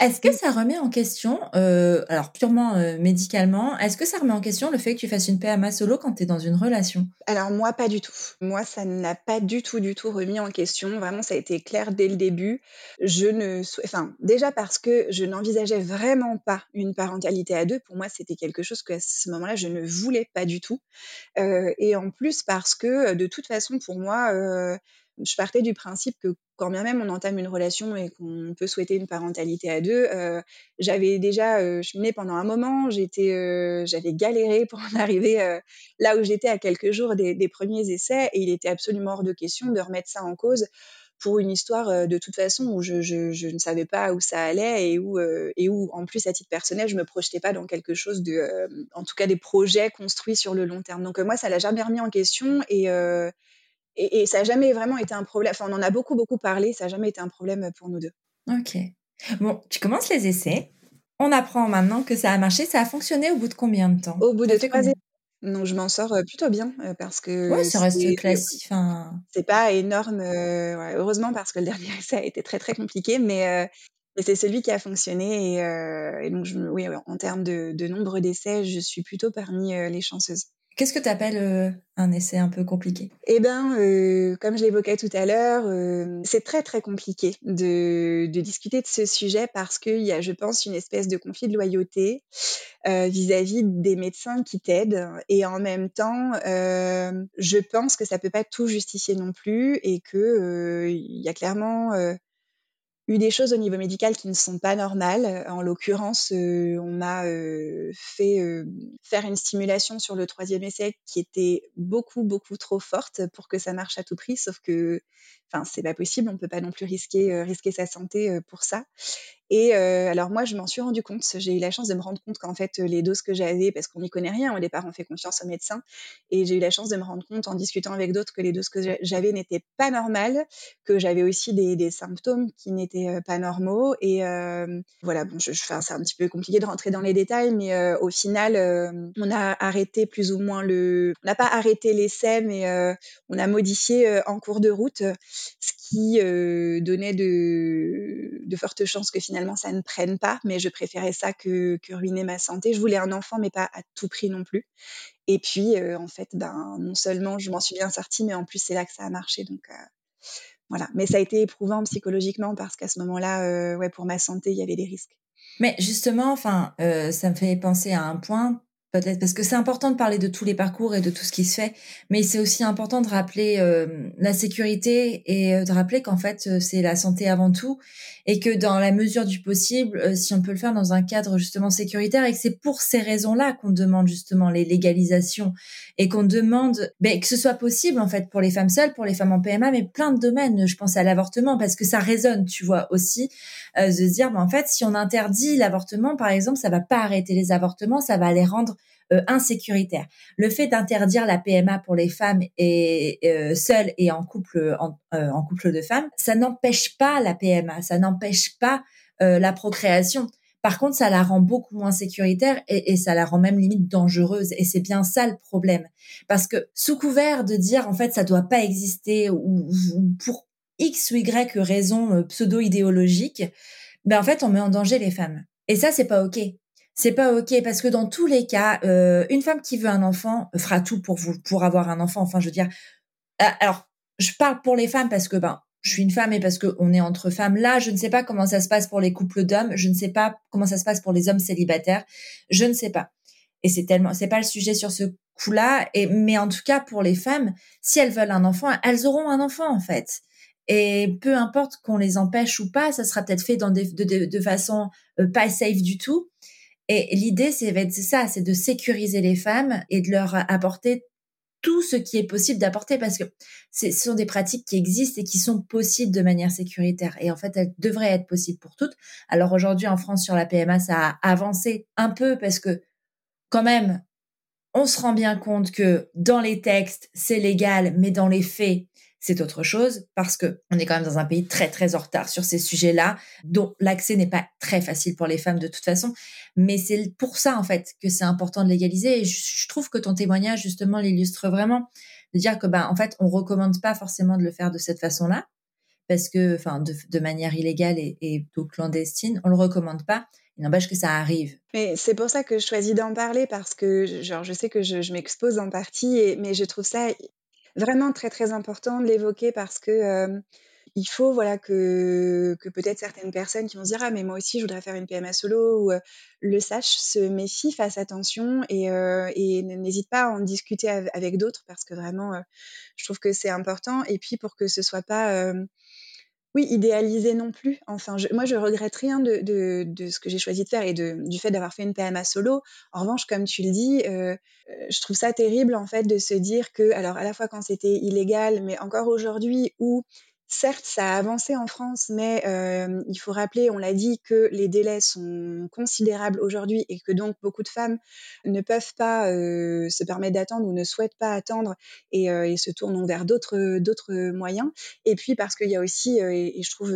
Est-ce que ça remet en question, euh, alors purement euh, médicalement, est-ce que ça remet en question le fait que tu fasses une PMA solo quand tu es dans une relation? Alors moi, pas du tout. Moi, ça n'a pas du tout, du tout remis en question. Vraiment, ça a été clair dès le début. Je ne, enfin, déjà parce que je n'envisageais vraiment pas une parentalité à deux. Pour moi, c'était quelque chose que à ce moment-là, je ne voulais pas du tout. Euh, et en plus parce que de toute façon, pour moi je partais du principe que quand bien même on entame une relation et qu'on peut souhaiter une parentalité à deux, euh, j'avais déjà euh, cheminé pendant un moment, j'étais, euh, j'avais galéré pour en arriver euh, là où j'étais à quelques jours des, premiers essais et il était absolument hors de question de remettre ça en cause pour une histoire de toute façon où je, je, ne savais pas où ça allait et où, et où en plus à titre personnel je me projetais pas dans quelque chose de, en tout cas des projets construits sur le long terme. Donc moi ça l'a jamais remis en question et et, ça n'a jamais vraiment été un problème. Enfin, on en a beaucoup, beaucoup parlé. Ça n'a jamais été un problème pour nous deux. Ok. Bon, tu commences les essais. On apprend maintenant que ça a marché. Ça a fonctionné au bout de combien de temps? Au bout de trois essais. Donc, je m'en sors euh, plutôt bien euh, parce que. Ouais, ça reste classique. Enfin... C'est pas énorme. Euh, heureusement, parce que le dernier essai a été très, très compliqué. Mais. c'est celui qui a fonctionné et, donc oui, en termes de, de nombre d'essais, je suis plutôt parmi les chanceuses. Qu'est-ce que tu appelles euh, un essai un peu compliqué? Eh bien, euh, comme je l'évoquais tout à l'heure, euh, c'est très très compliqué de, discuter de ce sujet parce qu'il y a, je pense, une espèce de conflit de loyauté vis-à-vis des médecins qui t'aident. Et en même temps, je pense que ça peut pas tout justifier non plus et que il y a clairement eu des choses au niveau médical qui ne sont pas normales. En l'occurrence, euh, on m'a euh, fait euh, faire une stimulation sur le troisième essai qui était beaucoup beaucoup trop forte pour que ça marche à tout prix. Sauf que, c'est pas possible. On peut pas non plus risquer risquer sa santé pour ça. Et euh, alors moi, je m'en suis rendu compte. J'ai eu la chance de me rendre compte qu'en fait, les doses que j'avais, parce qu'on n'y connaît rien au départ, on fait confiance aux médecins, et j'ai eu la chance de me rendre compte en discutant avec d'autres que les doses que j'avais n'étaient pas normales, que j'avais aussi des, symptômes qui n'étaient euh, pas normaux. Et euh, voilà, bon, c'est un petit peu compliqué de rentrer dans les détails, mais euh, au final, euh, on a arrêté plus ou moins le, on n'a pas arrêté l'essai, mais on a modifié en cours de route, ce qui donnait de, fortes chances que finalement ça ne prenne pas, mais je préférais ça que, ruiner ma santé. Je voulais un enfant, mais pas à tout prix non plus. Et puis, euh, en fait, ben, non seulement je m'en suis bien sortie, mais en plus, c'est là que ça a marché. Donc, euh, voilà. Mais ça a été éprouvant psychologiquement parce qu'à ce moment-là, euh, ouais, pour ma santé, il y avait des risques. Mais justement, enfin, ça me fait penser à un point peut-être parce que c'est important de parler de tous les parcours et de tout ce qui se fait, mais c'est aussi important de rappeler euh, la sécurité et euh, de rappeler qu'en fait euh, c'est la santé avant tout et que dans la mesure du possible, si on peut le faire dans un cadre justement sécuritaire et que c'est pour ces raisons-là qu'on demande justement les légalisations et qu'on demande ben, que ce soit possible en fait pour les femmes seules, pour les femmes en PMA, mais plein de domaines. Je pense à l'avortement parce que ça résonne, tu vois aussi, de se dire ben, en fait si on interdit l'avortement par exemple, ça va pas arrêter les avortements, ça va les rendre euh, insécuritaire. Le fait d'interdire la PMA pour les femmes et euh, seules et en couple euh, en, couple de femmes, ça n'empêche pas la PMA, ça n'empêche pas la procréation. Par contre, ça la rend beaucoup moins sécuritaire et, ça la rend même limite dangereuse. Et c'est bien ça le problème. Parce que sous couvert de dire en fait ça doit pas exister ou, pour X ou Y raison pseudo-idéologique, ben en fait on met en danger les femmes. Et ça c'est pas ok c'est pas ok parce que dans tous les cas, euh, une femme qui veut un enfant fera tout pour vous pour avoir un enfant. Enfin, je veux dire, euh, alors je parle pour les femmes parce que ben je suis une femme et parce que on est entre femmes là. Je ne sais pas comment ça se passe pour les couples d'hommes. Je ne sais pas comment ça se passe pour les hommes célibataires. Je ne sais pas. Et c'est tellement, c'est pas le sujet sur ce coup-là. Et mais en tout cas pour les femmes, si elles veulent un enfant, elles auront un enfant en fait. Et peu importe qu'on les empêche ou pas, ça sera peut-être fait dans des, de, de, façon euh, pas safe du tout. Et l'idée, c'est ça, c'est de sécuriser les femmes et de leur apporter tout ce qui est possible d'apporter parce que ce sont des pratiques qui existent et qui sont possibles de manière sécuritaire. Et en fait, elles devraient être possibles pour toutes. Alors aujourd'hui, en France, sur la PMA, ça a avancé un peu parce que quand même, on se rend bien compte que dans les textes, c'est légal, mais dans les faits, c'est autre chose parce que on est quand même dans un pays très très en retard sur ces sujets-là, dont l'accès n'est pas très facile pour les femmes de toute façon. Mais c'est pour ça en fait que c'est important de légaliser. Et je, trouve que ton témoignage justement l'illustre vraiment, de dire que ben en fait on recommande pas forcément de le faire de cette façon-là parce que enfin de, manière illégale et, et clandestine, on le recommande pas. Il n'empêche que ça arrive. Mais c'est pour ça que je choisis d'en parler parce que genre je sais que je, m'expose en partie, mais je trouve ça vraiment très très important de l'évoquer parce que euh, il faut voilà que, que peut-être certaines personnes qui vont se dire ah mais moi aussi je voudrais faire une PMA solo ou euh, le sachent, se méfient, fassent attention et, euh, et n'hésite pas à en discuter avec d'autres parce que vraiment je trouve que c'est important et puis pour que ce soit pas oui, idéaliser non plus. Enfin, moi, je regrette rien de, de, de ce que j'ai choisi de faire et de, du fait d'avoir fait une PMA solo. En revanche, comme tu le dis, euh, euh, je trouve ça terrible en fait de se dire que, alors à la fois quand c'était illégal, mais encore aujourd'hui où Certes, ça a avancé en France, mais euh, il faut rappeler, on l'a dit, que les délais sont considérables aujourd'hui et que donc beaucoup de femmes ne peuvent pas euh, se permettre d'attendre ou ne souhaitent pas attendre et, euh, se tournent vers d'autres moyens. Et puis parce qu'il y a aussi, et, je trouve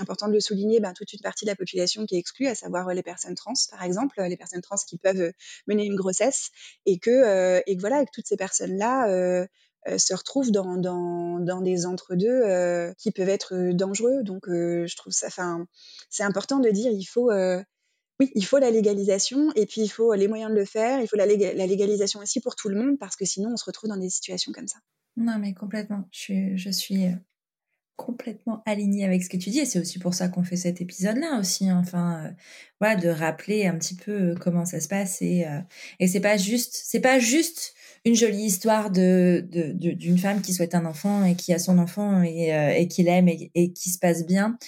important de le souligner, ben, toute une partie de la population qui est exclue, à savoir les personnes trans, par exemple, les personnes trans qui peuvent mener une grossesse, et que, et que voilà, avec toutes ces personnes-là se retrouvent dans, dans, dans des entre-deux euh, qui peuvent être euh, dangereux. Donc, je trouve ça, enfin, c'est important de dire, il faut, oui, il faut la légalisation et puis il faut les moyens de le faire. Il faut la, la, légalisation aussi pour tout le monde parce que sinon, on se retrouve dans des situations comme ça. Non, mais complètement. Je suis, je suis complètement alignée avec ce que tu dis et c'est aussi pour ça qu'on fait cet épisode-là aussi. Hein. Enfin, voilà, de rappeler un petit peu comment ça se passe et, et c'est pas juste, c'est pas juste une jolie histoire de d'une femme qui souhaite un enfant et qui a son enfant et, euh, et qui l'aime et, qui se passe bien.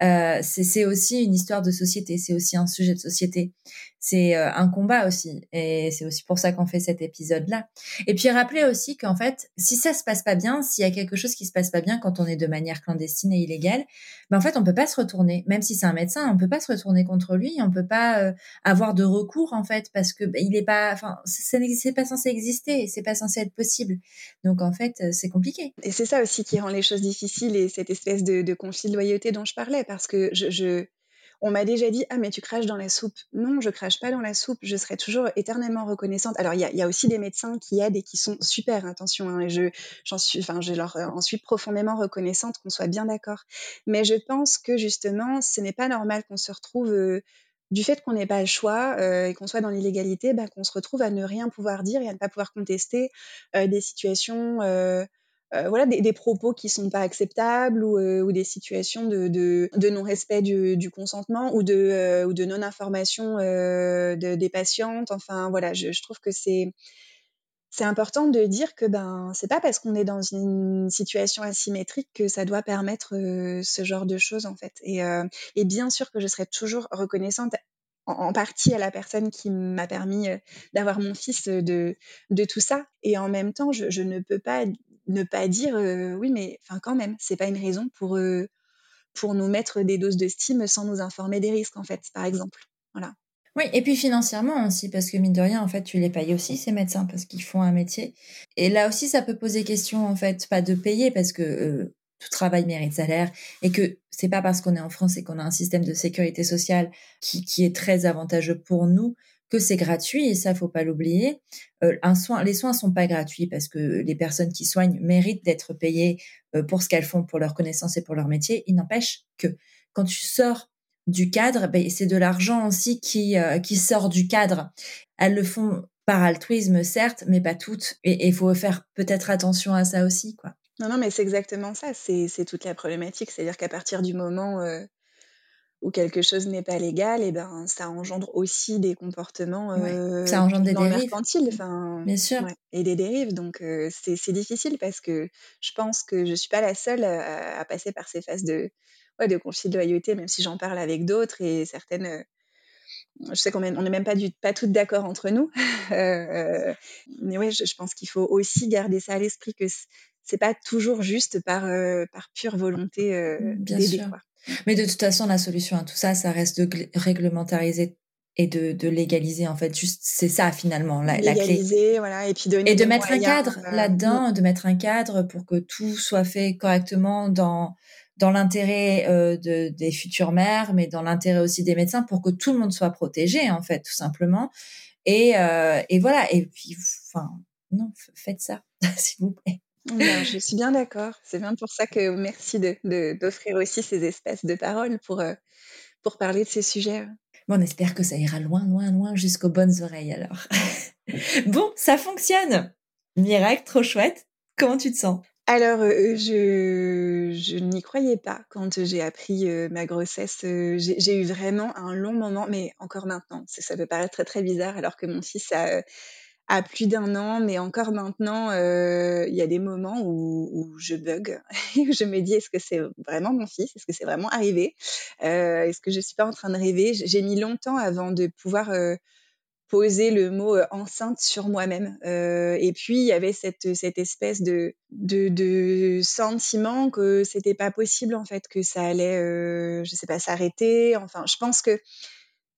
Euh, c'est aussi une histoire de société, c'est aussi un sujet de société c'est euh, un combat aussi. Et c'est aussi pour ça qu'on fait cet épisode-là. Et puis rappeler aussi qu'en fait, si ça se passe pas bien, s'il y a quelque chose qui se passe pas bien quand on est de manière clandestine et illégale, ben en fait, on peut pas se retourner. Même si c'est un médecin, on peut pas se retourner contre lui. On peut pas euh, avoir de recours en fait parce que ben, il est pas, enfin, n'existe pas censé exister, c'est pas censé être possible. Donc en fait, euh, c'est compliqué. Et c'est ça aussi qui rend les choses difficiles et cette espèce de, de conflit de loyauté dont je parlais parce que je, je on m'a déjà dit Ah, mais tu craches dans la soupe. Non, je crache pas dans la soupe. Je serai toujours éternellement reconnaissante. Alors, il y a, aussi des médecins qui aident et qui sont super, attention. Hein, et je, j'en suis, enfin, je leur en suis profondément reconnaissante, qu'on soit bien d'accord. Mais je pense que justement, ce n'est pas normal qu'on se retrouve. Euh, du fait qu'on n'ait pas le choix euh, et qu'on soit dans l'illégalité, bah, qu'on se retrouve à ne rien pouvoir dire et à ne pas pouvoir contester euh, des situations voilà, des, propos qui sont pas acceptables ou, des situations de, de, non-respect du, consentement ou de, ou de non-information des patientes. Enfin, voilà, je, je trouve que c'est c'est important de dire que ben c'est pas parce qu'on est dans une situation asymétrique que ça doit permettre ce genre de choses en fait. Et, et, bien sûr que je serai toujours reconnaissante en, partie à la personne qui m'a permis d'avoir mon fils de, de tout ça. Et en même temps, je, je ne peux pas ne pas dire oui, mais enfin quand même, c'est pas une raison pour pour nous mettre des doses de stime sans nous informer des risques en fait, par exemple. Voilà. Oui, et puis financièrement aussi, parce que mine de rien, en fait, tu les payes aussi, ces médecins, parce qu'ils font un métier. Et là aussi, ça peut poser question, en fait, pas de payer, parce que tout travail mérite salaire, et que c'est pas parce qu'on est en France et qu'on a un système de sécurité sociale qui, qui est très avantageux pour nous que c'est gratuit, et ça, faut pas l'oublier. Euh, un soin, les soins sont pas gratuits parce que les personnes qui soignent méritent d'être payées euh, pour ce qu'elles font, pour leur connaissance et pour leur métier. Il n'empêche que quand tu sors du cadre, ben, c'est de l'argent aussi qui, euh, qui sort du cadre. Elles le font par altruisme, certes, mais pas toutes. Et il faut faire peut-être attention à ça aussi, quoi. Non, non, mais c'est exactement ça. C'est toute la problématique. C'est-à-dire qu'à partir du moment euh, où quelque chose n'est pas légal, et ben, ça engendre aussi des comportements euh, ça engendre des dérives. Enfin, Bien sûr. et des dérives. Donc, c'est difficile parce que je pense que je suis pas la seule à passer par ces phases de, ouais, de conflit de loyauté, même si j'en parle avec d'autres et certaines. Euh, je sais qu'on n'est même pas, du, pas toutes d'accord entre nous. Euh, euh, mais ouais, je, pense qu'il faut aussi garder ça à l'esprit que c'est pas toujours juste par, par pure volonté d'aider. Mais de toute façon, la solution à tout ça, ça reste de réglementariser et de, de, légaliser en fait juste c'est ça finalement la, la clé voilà et puis et de mettre un cadre là-dedans de mettre un cadre pour que tout soit fait correctement dans dans l'intérêt euh, de, des futures mères, mais dans l'intérêt aussi des médecins pour que tout le monde soit protégé, en fait, tout simplement. Et, euh, et voilà. Et puis, enfin, non, faites ça, s'il vous plaît. Je suis bien d'accord. C'est bien pour ça que merci d'offrir de, d'offrir aussi ces espaces de parole pour, euh, pour parler de ces sujets. Bon, on espère que ça ira loin, loin, loin jusqu'aux bonnes oreilles alors. bon, ça fonctionne. Miracle, trop chouette. Comment tu te sens? Alors, euh, je je n'y croyais pas quand j'ai appris, euh, ma grossesse, euh, j'ai eu vraiment un long moment, mais encore maintenant, ça peut paraître très, très bizarre alors que mon fils a, a plus d'un an, mais encore maintenant, il y a des moments où je bug où je me dis: «Est-ce que c'est vraiment mon fils? Est-ce que c'est vraiment arrivé? est-ce que je suis pas en train de rêver?» j'ai mis longtemps avant de pouvoir, poser le mot enceinte sur moi-même. et puis il y avait cette, espèce de, de, sentiment que c'était pas possible en fait, que ça allait, je sais pas, s'arrêter. Enfin, je pense que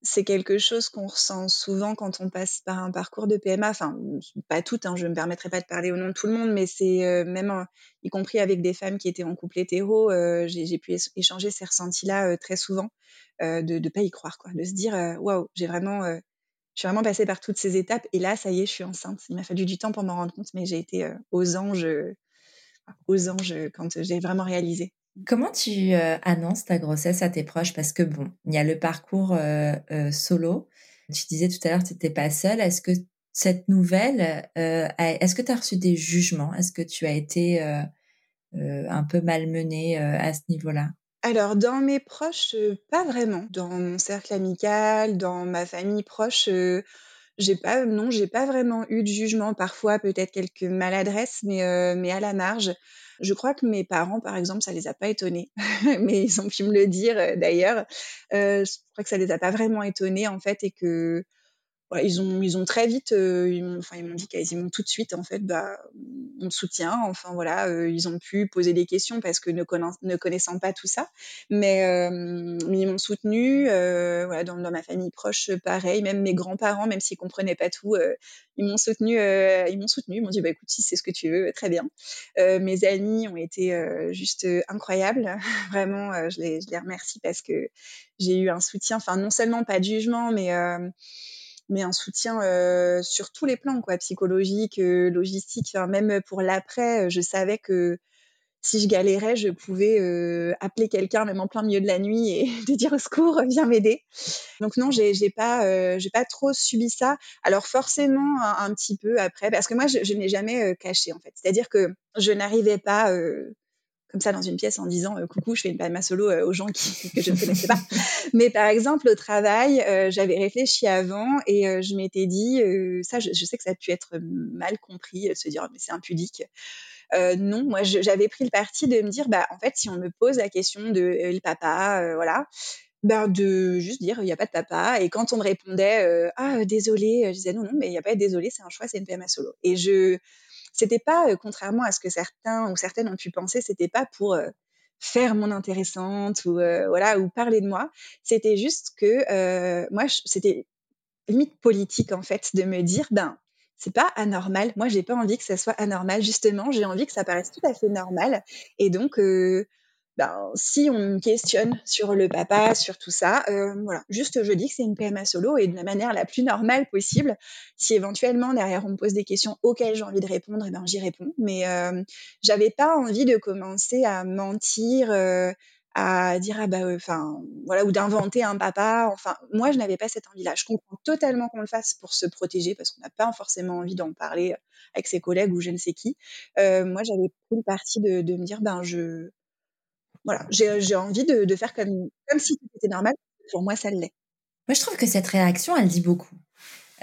c'est quelque chose qu'on ressent souvent quand on passe par un parcours de PMA. Enfin, pas toutes, hein, je ne me permettrai pas de parler au nom de tout le monde, mais c'est même, y compris avec des femmes qui étaient en couple hétéro, j'ai pu échanger ces ressentis-là très souvent, de ne pas y croire, quoi, de se dire, waouh, j'ai vraiment je suis vraiment passée par toutes ces étapes et là, ça y est, je suis enceinte. Il m'a fallu du temps pour m'en rendre compte, mais j'ai été euh, aux anges, euh, aux anges quand j'ai vraiment réalisé. Comment tu euh, annonces ta grossesse à tes proches? Parce que bon, il y a le parcours solo. Tu disais tout à l'heure que tu n'étais pas seule. Est-ce que cette nouvelle, est-ce que tu as reçu des jugements? Est-ce que tu as été un peu malmenée à ce niveau-là? Alors dans mes proches, pas vraiment. Dans mon cercle amical, dans ma famille proche, pas non, j'ai pas vraiment eu de jugement. Parfois, peut-être quelques maladresses, mais mais à la marge. Je crois que mes parents, par exemple, ça les a pas étonnés, mais ils ont pu me le dire, d'ailleurs. je crois que ça les a pas vraiment étonnés, en fait et que ils ont ils ont très vite euh, ils m'ont dit quasiment tout de suite en fait bah on soutient enfin voilà euh, ils ont pu poser des questions parce que ne, connaissant pas tout ça. Mais, euh, ils m'ont soutenu voilà dans, ma famille proche pareil. Même mes grands-parents même s'ils comprenaient pas tout ils m'ont soutenu ils m'ont soutenu. Ils m'ont dit bah écoute si c'est ce que tu veux très bien. Mes amis ont été juste incroyables. Vraiment je les je les remercie parce que j'ai eu un soutien enfin non seulement pas de jugement mais mais un soutien euh, sur tous les plans, quoi, psychologique, euh, logistique, même pour l'après. Euh, je savais que si je galérais, je pouvais euh, appeler quelqu'un même en plein milieu de la nuit et de dire au secours, viens m'aider. Donc non, j'ai j'ai pas euh, j'ai pas trop subi ça. Alors forcément un, petit peu après, parce que moi je, je n'ai jamais euh, caché en fait. C'est-à-dire que je n'arrivais pas euh, comme ça dans une pièce en disant coucou, je fais une palma solo aux gens qui, que je ne connaissais pas. Mais par exemple au travail, j'avais réfléchi avant et je m'étais dit ça, je, sais que ça a pu être mal compris, se dire mais c'est impudique. Euh, non, moi j'avais pris le parti de me dire, bah en fait, si on me pose la question de euh, le papa, euh, voilà, ben de juste dire il n'y a pas de papa. Et quand on me répondait ah désolé, je disais non non mais il n'y a pas de désolé, c'est un choix, c'est une PMA solo. Et je c'était pas contrairement à ce que certains ou certaines ont pu penser, c'était pas pour faire mon intéressante ou voilà ou parler de moi. C'était juste que moi c'était limite politique en fait de me dire ben c'est pas anormal. Moi, j'ai pas envie que ça soit anormal. Justement, j'ai envie que ça paraisse tout à fait normal. Et donc, ben, si on me questionne sur le papa, sur tout ça, euh, voilà, juste je dis que c'est une PMA solo et de la manière la plus normale possible. Si éventuellement derrière on me pose des questions auxquelles j'ai envie de répondre, eh ben j'y réponds. Mais euh, j'avais pas envie de commencer à mentir, euh, à dire ah bah enfin voilà ou d'inventer un papa enfin moi je n'avais pas cette envie là je comprends totalement qu'on le fasse pour se protéger parce qu'on n'a pas forcément envie d'en parler avec ses collègues ou je ne sais qui euh, moi j'avais pris le parti de, de, me dire ben je voilà j'ai envie de, de, faire comme comme si c'était normal. Pour moi ça l'est. Moi je trouve que cette réaction elle dit beaucoup.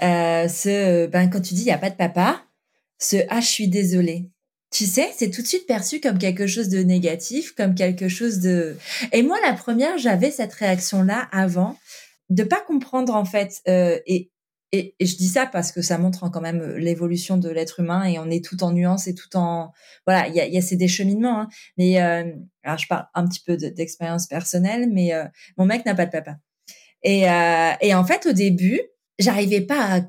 Euh, ce ben quand tu dis il y a pas de papa ce ah je suis désolée tu sais, c'est tout de suite perçu comme quelque chose de négatif, comme quelque chose de... Et moi, la première, j'avais cette réaction-là avant, de pas comprendre en fait. Euh, et, et, je dis ça parce que ça montre quand même l'évolution de l'être humain et on est tout en nuances et tout en... Voilà, il y a, y a ces décheminements. Hein. Mais euh, alors, je parle un petit peu d'expérience personnelle, mais euh, mon mec n'a pas de papa. Et, euh, et en fait, au début, j'arrivais pas à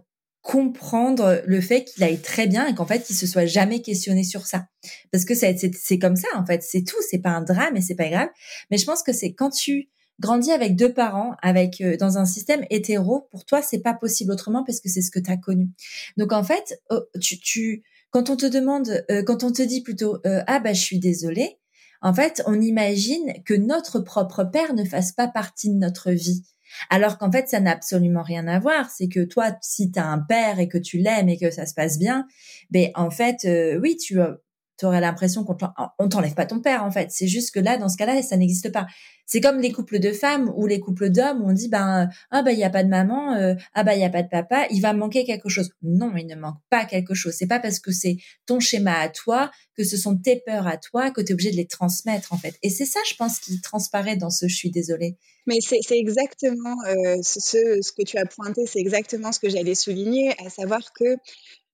comprendre le fait qu'il aille très bien et qu'en fait il se soit jamais questionné sur ça parce que c'est comme ça en fait c'est tout c'est pas un drame et c'est pas grave mais je pense que c'est quand tu grandis avec deux parents avec euh, dans un système hétéro pour toi c'est pas possible autrement parce que c'est ce que tu as connu donc en fait oh, tu, tu quand on te demande euh, quand on te dit plutôt euh, ah bah je suis désolée en fait on imagine que notre propre père ne fasse pas partie de notre vie alors qu'en fait, ça n'a absolument rien à voir. C'est que toi, si tu as un père et que tu l'aimes et que ça se passe bien, ben en fait, euh, oui, tu euh, aurais l'impression qu'on on t'enlève pas ton père en fait. C'est juste que là, dans ce cas-là, ça n'existe pas. C'est comme les couples de femmes ou les couples d'hommes où on dit ben ah ben il y a pas de maman, euh, ah ben il y a pas de papa, il va manquer quelque chose. Non, il ne manque pas quelque chose. C'est pas parce que c'est ton schéma à toi, que ce sont tes peurs à toi, que tu es obligé de les transmettre en fait. Et c'est ça, je pense, qui transparaît dans ce je suis désolée. Mais c'est exactement euh, ce, que tu as pointé, c'est exactement ce que j'allais souligner, à savoir que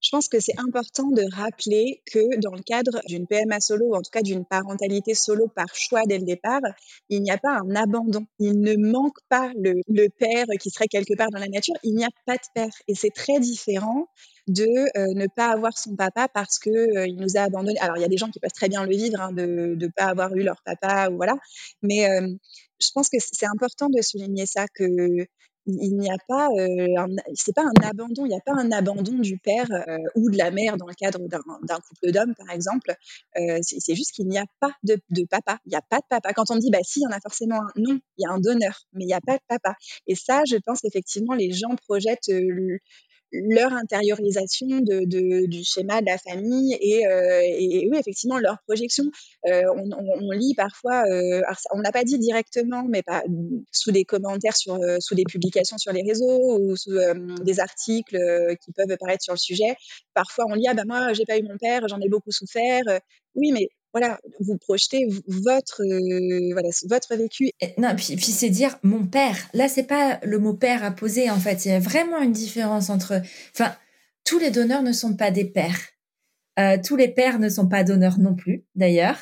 je pense que c'est important de rappeler que dans le cadre d'une PMA solo, ou en tout cas d'une parentalité solo par choix dès le départ, il n'y a pas un abandon. Il ne manque pas le, père qui serait quelque part dans la nature. Il n'y a pas de père. Et c'est très différent de euh, ne pas avoir son papa parce que euh, il nous a abandonnés. Alors il y a des gens qui peuvent très bien le vivre hein, de ne pas avoir eu leur papa ou voilà, mais euh, je pense que c'est important de souligner ça que il n'y a pas, euh, c'est pas un abandon, il n'y a pas un abandon du père euh, ou de la mère dans le cadre d'un couple d'hommes, par exemple. Euh, c'est juste qu'il n'y a pas de, de papa. Il n'y a pas de papa. Quand on dit, bah si, il y en a forcément un. Non, il y a un donneur, mais il n'y a pas de papa. Et ça, je pense effectivement, les gens projettent leur intériorisation de, de, du schéma de la famille et, euh, et, oui effectivement leur projection euh, on, on, lit parfois euh, on l'a pas dit directement mais pas sous des commentaires sur euh, sous des publications sur les réseaux ou sous euh, des articles qui peuvent apparaître sur le sujet. Parfois on lit ah ben moi j'ai pas eu mon père j'en ai beaucoup souffert. Oui mais voilà, vous projetez votre euh, voilà votre vécu. non, puis, c'est dire mon père. Là, c'est pas le mot père à poser en fait. Il y a vraiment une différence entre. Enfin, tous les donneurs ne sont pas des pères. Euh, tous les pères ne sont pas donneurs non plus, d'ailleurs.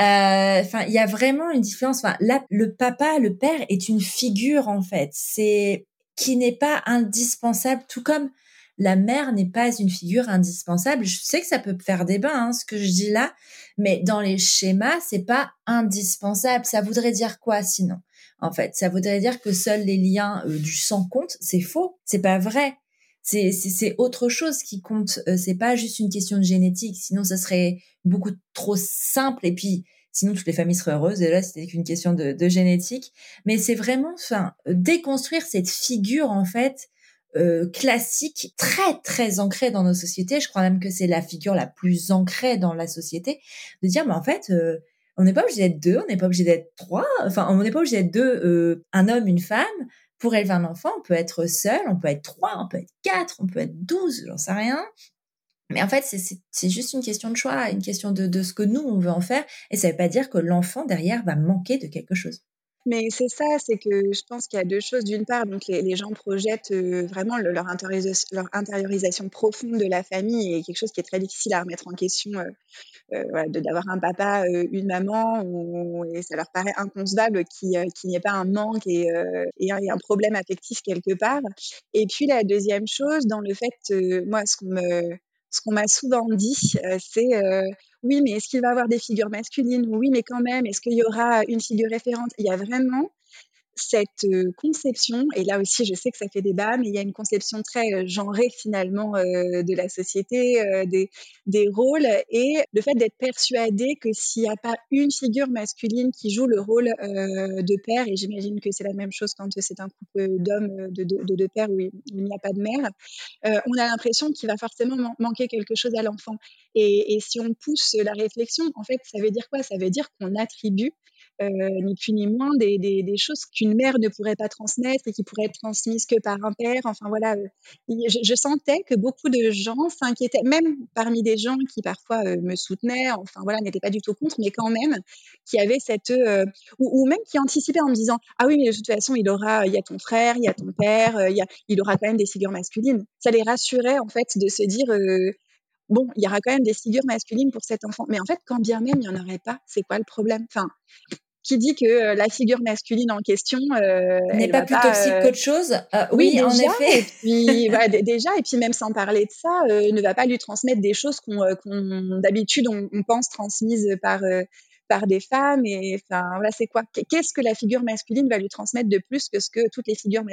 Euh, enfin, il y a vraiment une différence. Enfin, le papa, le père est une figure en fait. C'est qui n'est pas indispensable, tout comme la mère n'est pas une figure indispensable. Je sais que ça peut faire débat, hein, ce que je dis là, mais dans les schémas, c'est pas indispensable. Ça voudrait dire quoi sinon? En fait, ça voudrait dire que seuls les liens euh, du sang comptent. C'est faux. C'est pas vrai. c'est autre chose qui compte. Euh, c'est pas juste une question de génétique. Sinon, ça serait beaucoup trop simple. Et puis, sinon, toutes les familles seraient heureuses. Et là, c'était qu'une question de, de, génétique. Mais c'est vraiment, enfin, déconstruire cette figure, en fait, euh, classique, très, très ancrée dans nos sociétés. Je crois même que c'est la figure la plus ancrée dans la société. De dire, mais en fait, euh, on n'est pas obligé d'être deux, on n'est pas obligé d'être trois. Enfin, on n'est pas obligé d'être deux, euh, un homme, une femme pour élever un enfant, on peut être seul, on peut être trois, on peut être quatre, on peut être douze, j'en sais rien. Mais en fait, c'est juste une question de choix, une question de, ce que nous, on veut en faire. Et ça ne veut pas dire que l'enfant derrière va manquer de quelque chose. Mais c'est ça, c'est que je pense qu'il y a deux choses. D'une part, donc les, gens projettent euh, vraiment leur, intériorisation, profonde de la famille et quelque chose qui est très difficile à remettre en question euh, euh, d'avoir un papa, euh, une maman, et ça leur paraît inconcevable qu'il euh, n'y ait pas un manque et, et, un, problème affectif quelque part. Et puis la deuxième chose, dans le fait, moi, ce qu'on me ce qu'on m'a souvent dit, c'est oui, mais est-ce qu'il va avoir des figures masculines? Oui, mais quand même, est-ce qu'il y aura une figure référente? Il y a vraiment cette conception, et là aussi je sais que ça fait débat, mais il y a une conception très genrée finalement de la société, des, rôles, et le fait d'être persuadé que s'il n'y a pas une figure masculine qui joue le rôle de père, et j'imagine que c'est la même chose quand c'est un couple d'hommes, de, de, de, père où il, n'y a pas de mère, on a l'impression qu'il va forcément manquer quelque chose à l'enfant. Et, et si on pousse la réflexion, en fait, ça veut dire quoi? Ça veut dire qu'on attribue euh, ni plus ni moins des, choses qu'une mère ne pourrait pas transmettre et qui pourraient être transmises que par un père. Enfin voilà, euh, je, sentais que beaucoup de gens s'inquiétaient, même parmi des gens qui parfois euh, me soutenaient, enfin voilà, n'étaient pas du tout contre, mais quand même, qui avaient cette ou, même qui anticipaient en me disant ah oui mais de toute façon il aura, il y a ton frère, il y a ton père, il y il aura quand même des figures masculines. Ça les rassurait en fait de se dire bon, il y aura quand même des figures masculines pour cet enfant. Mais en fait, quand bien même il n'y en aurait pas, c'est quoi le problème? Enfin, qui dit que euh, la figure masculine en question euh, n'est pas plus toxique euh, qu'autre chose. oui, en effet. Et puis, déjà, et puis même sans parler de ça, ne va pas lui transmettre des choses qu'on, d'habitude on, pense transmises par par des femmes. Et enfin, voilà, c'est quoi? Qu'est-ce que la figure masculine va lui transmettre de plus que ce que toutes les figures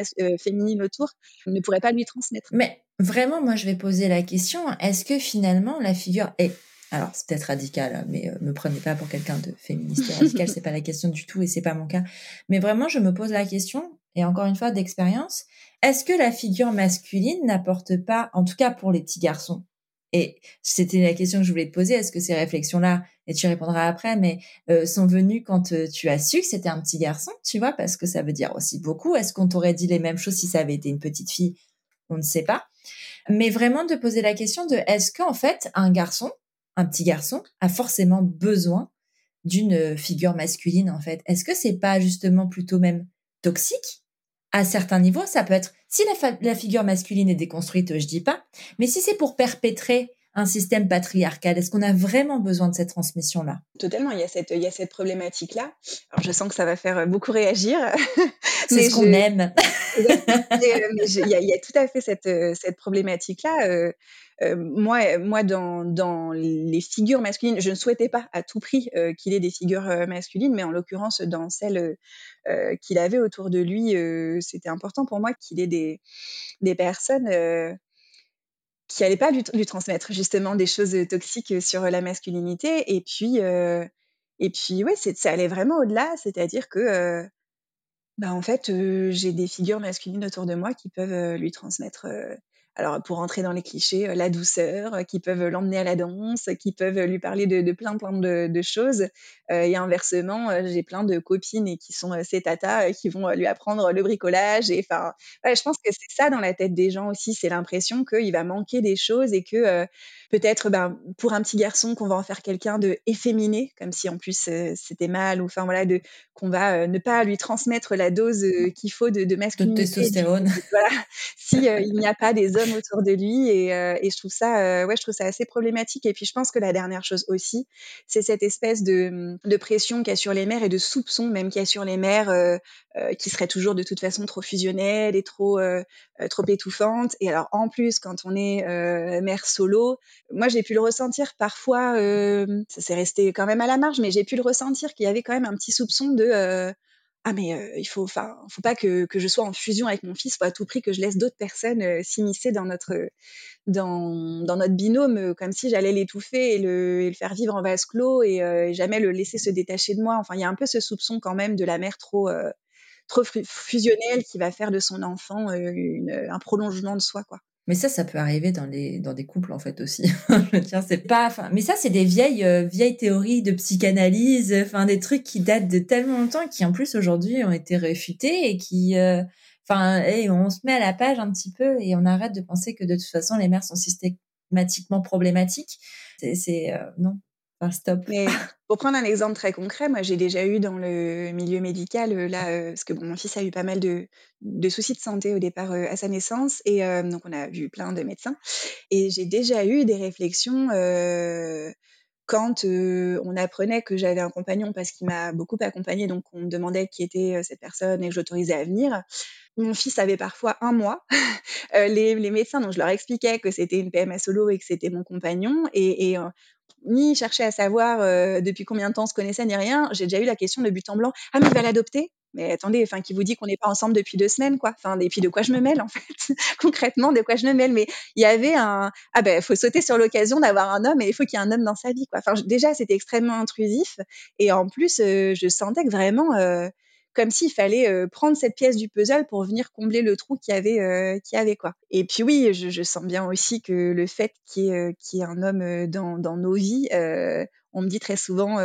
féminines autour ne pourraient pas lui transmettre? Mais vraiment, moi, je vais poser la question est-ce que finalement la figure est alors c'est peut-être radical, hein, mais euh, me prenez pas pour quelqu'un de féministe radical, c'est pas la question du tout et c'est pas mon cas. Mais vraiment, je me pose la question, et encore une fois d'expérience, est-ce que la figure masculine n'apporte pas, en tout cas pour les petits garçons, et c'était la question que je voulais te poser, est-ce que ces réflexions-là, et tu répondras après, mais euh, sont venues quand euh, tu as su que c'était un petit garçon, tu vois, parce que ça veut dire aussi beaucoup. Est-ce qu'on t'aurait dit les mêmes choses si ça avait été une petite fille? On ne sait pas. Mais vraiment de poser la question de est-ce qu'en fait un garçon un petit garçon a forcément besoin d'une figure masculine en fait Est-ce que c'est pas justement plutôt même toxique? À certains niveaux Ça peut être si la, figure masculine est déconstruite, je dis pas, mais si c'est pour perpétrer un système patriarcal Est-ce qu'on a vraiment besoin de cette transmission-là? Totalement, il y a cette, il y a cette problématique-là. Alors, je sens que ça va faire beaucoup réagir. C'est ce qu'on aime. Euh, il y, a, y, a tout à fait cette, cette problématique-là. Euh, moi, moi dans, les figures masculines, je ne souhaitais pas à tout prix euh, qu'il ait des figures euh, masculines, mais en l'occurrence, dans celles qu'il avait autour de lui, c'était important pour moi qu'il ait des, des personnes qui n'allaient pas lui, lui, transmettre justement des choses toxiques sur la masculinité. Et puis, et puis ouais, ça allait vraiment au-delà, c'est-à-dire que bah, en fait, j'ai des figures masculines autour de moi qui peuvent lui transmettre alors pour entrer dans les clichés, euh, la douceur, euh, qui peuvent l'emmener à la danse, qui peuvent lui parler de, de plein plein de, de choses. Euh, et inversement, j'ai plein de copines et qui sont ces tatas qui vont lui apprendre le bricolage. Et enfin, ouais, je pense que c'est ça dans la tête des gens aussi, c'est l'impression qu'il va manquer des choses et que peut-être ben, pour un petit garçon qu'on va en faire quelqu'un de efféminé, comme si en plus c'était mal, ou enfin voilà, de qu'on va ne pas lui transmettre la dose qu'il faut de, de masculinité. De testostérone. Voilà, si il n'y a pas des hommes autour de lui et, euh, je trouve ça euh, ouais je trouve ça assez problématique. Et puis je pense que la dernière chose aussi c'est cette espèce de, de pression qu'il y a sur les mères et de soupçon même qu'il y a sur les mères euh, qui seraient toujours de toute façon trop fusionnelles et trop trop étouffantes. Et alors en plus quand on est mère solo moi j'ai pu le ressentir parfois ça s'est resté quand même à la marge mais j'ai pu le ressentir qu'il y avait quand même un petit soupçon de ah mais il faut enfin faut pas que, que je sois en fusion avec mon fils faut à tout prix que je laisse d'autres personnes s'immiscer dans notre dans, dans notre binôme comme si j'allais l'étouffer et le, et le, faire vivre en vase clos et, et, jamais le laisser se détacher de moi. Enfin il y a un peu ce soupçon quand même de la mère trop trop fusionnelle qui va faire de son enfant une, un prolongement de soi quoi mais ça, ça peut arriver dans les dans des couples en fait aussi. dire, c'est pas. Enfin, mais ça, c'est des vieilles euh, vieilles théories de psychanalyse. Enfin, des trucs qui datent de tellement longtemps, qui en plus aujourd'hui ont été réfutés et qui. Euh, enfin, on se met à la page un petit peu et on arrête de penser que de toute façon les mères sont systématiquement problématiques. C'est euh, non, stop. Mais pour prendre un exemple très concret, moi j'ai déjà eu dans le milieu médical, euh, là, euh, parce que bon, mon fils a eu pas mal de, soucis de santé au départ euh, à sa naissance, et donc on a vu plein de médecins, et j'ai déjà eu des réflexions quand on apprenait que j'avais un compagnon parce qu'il m'a beaucoup accompagnée, donc on me demandait qui était cette personne et que j'autorisais à venir. Mon fils avait parfois un mois. les, les, médecins, donc je leur expliquais que c'était une PMA solo et que c'était mon compagnon, et, et ni chercher à savoir euh, depuis combien de temps on se connaissait ni rien. J'ai déjà eu la question de but en blanc. Ah mais il va l'adopter? Mais attendez, enfin qui vous dit qu'on n'est pas ensemble depuis deux semaines quoi? Enfin et puis de quoi je me mêle en fait? Concrètement de quoi je me mêle? Mais il y avait un ah ben faut sauter sur l'occasion d'avoir un homme et il faut qu'il y ait un homme dans sa vie quoi. Enfin déjà c'était extrêmement intrusif et en plus euh, je sentais que vraiment euh, comme s'il fallait prendre cette pièce du puzzle pour venir combler le trou qu'il y avait, euh, qu'il y avait quoi. Et puis oui, je, sens bien aussi que le fait qu'il y, ait, qu'il y ait un homme dans, nos vies, on me dit très souvent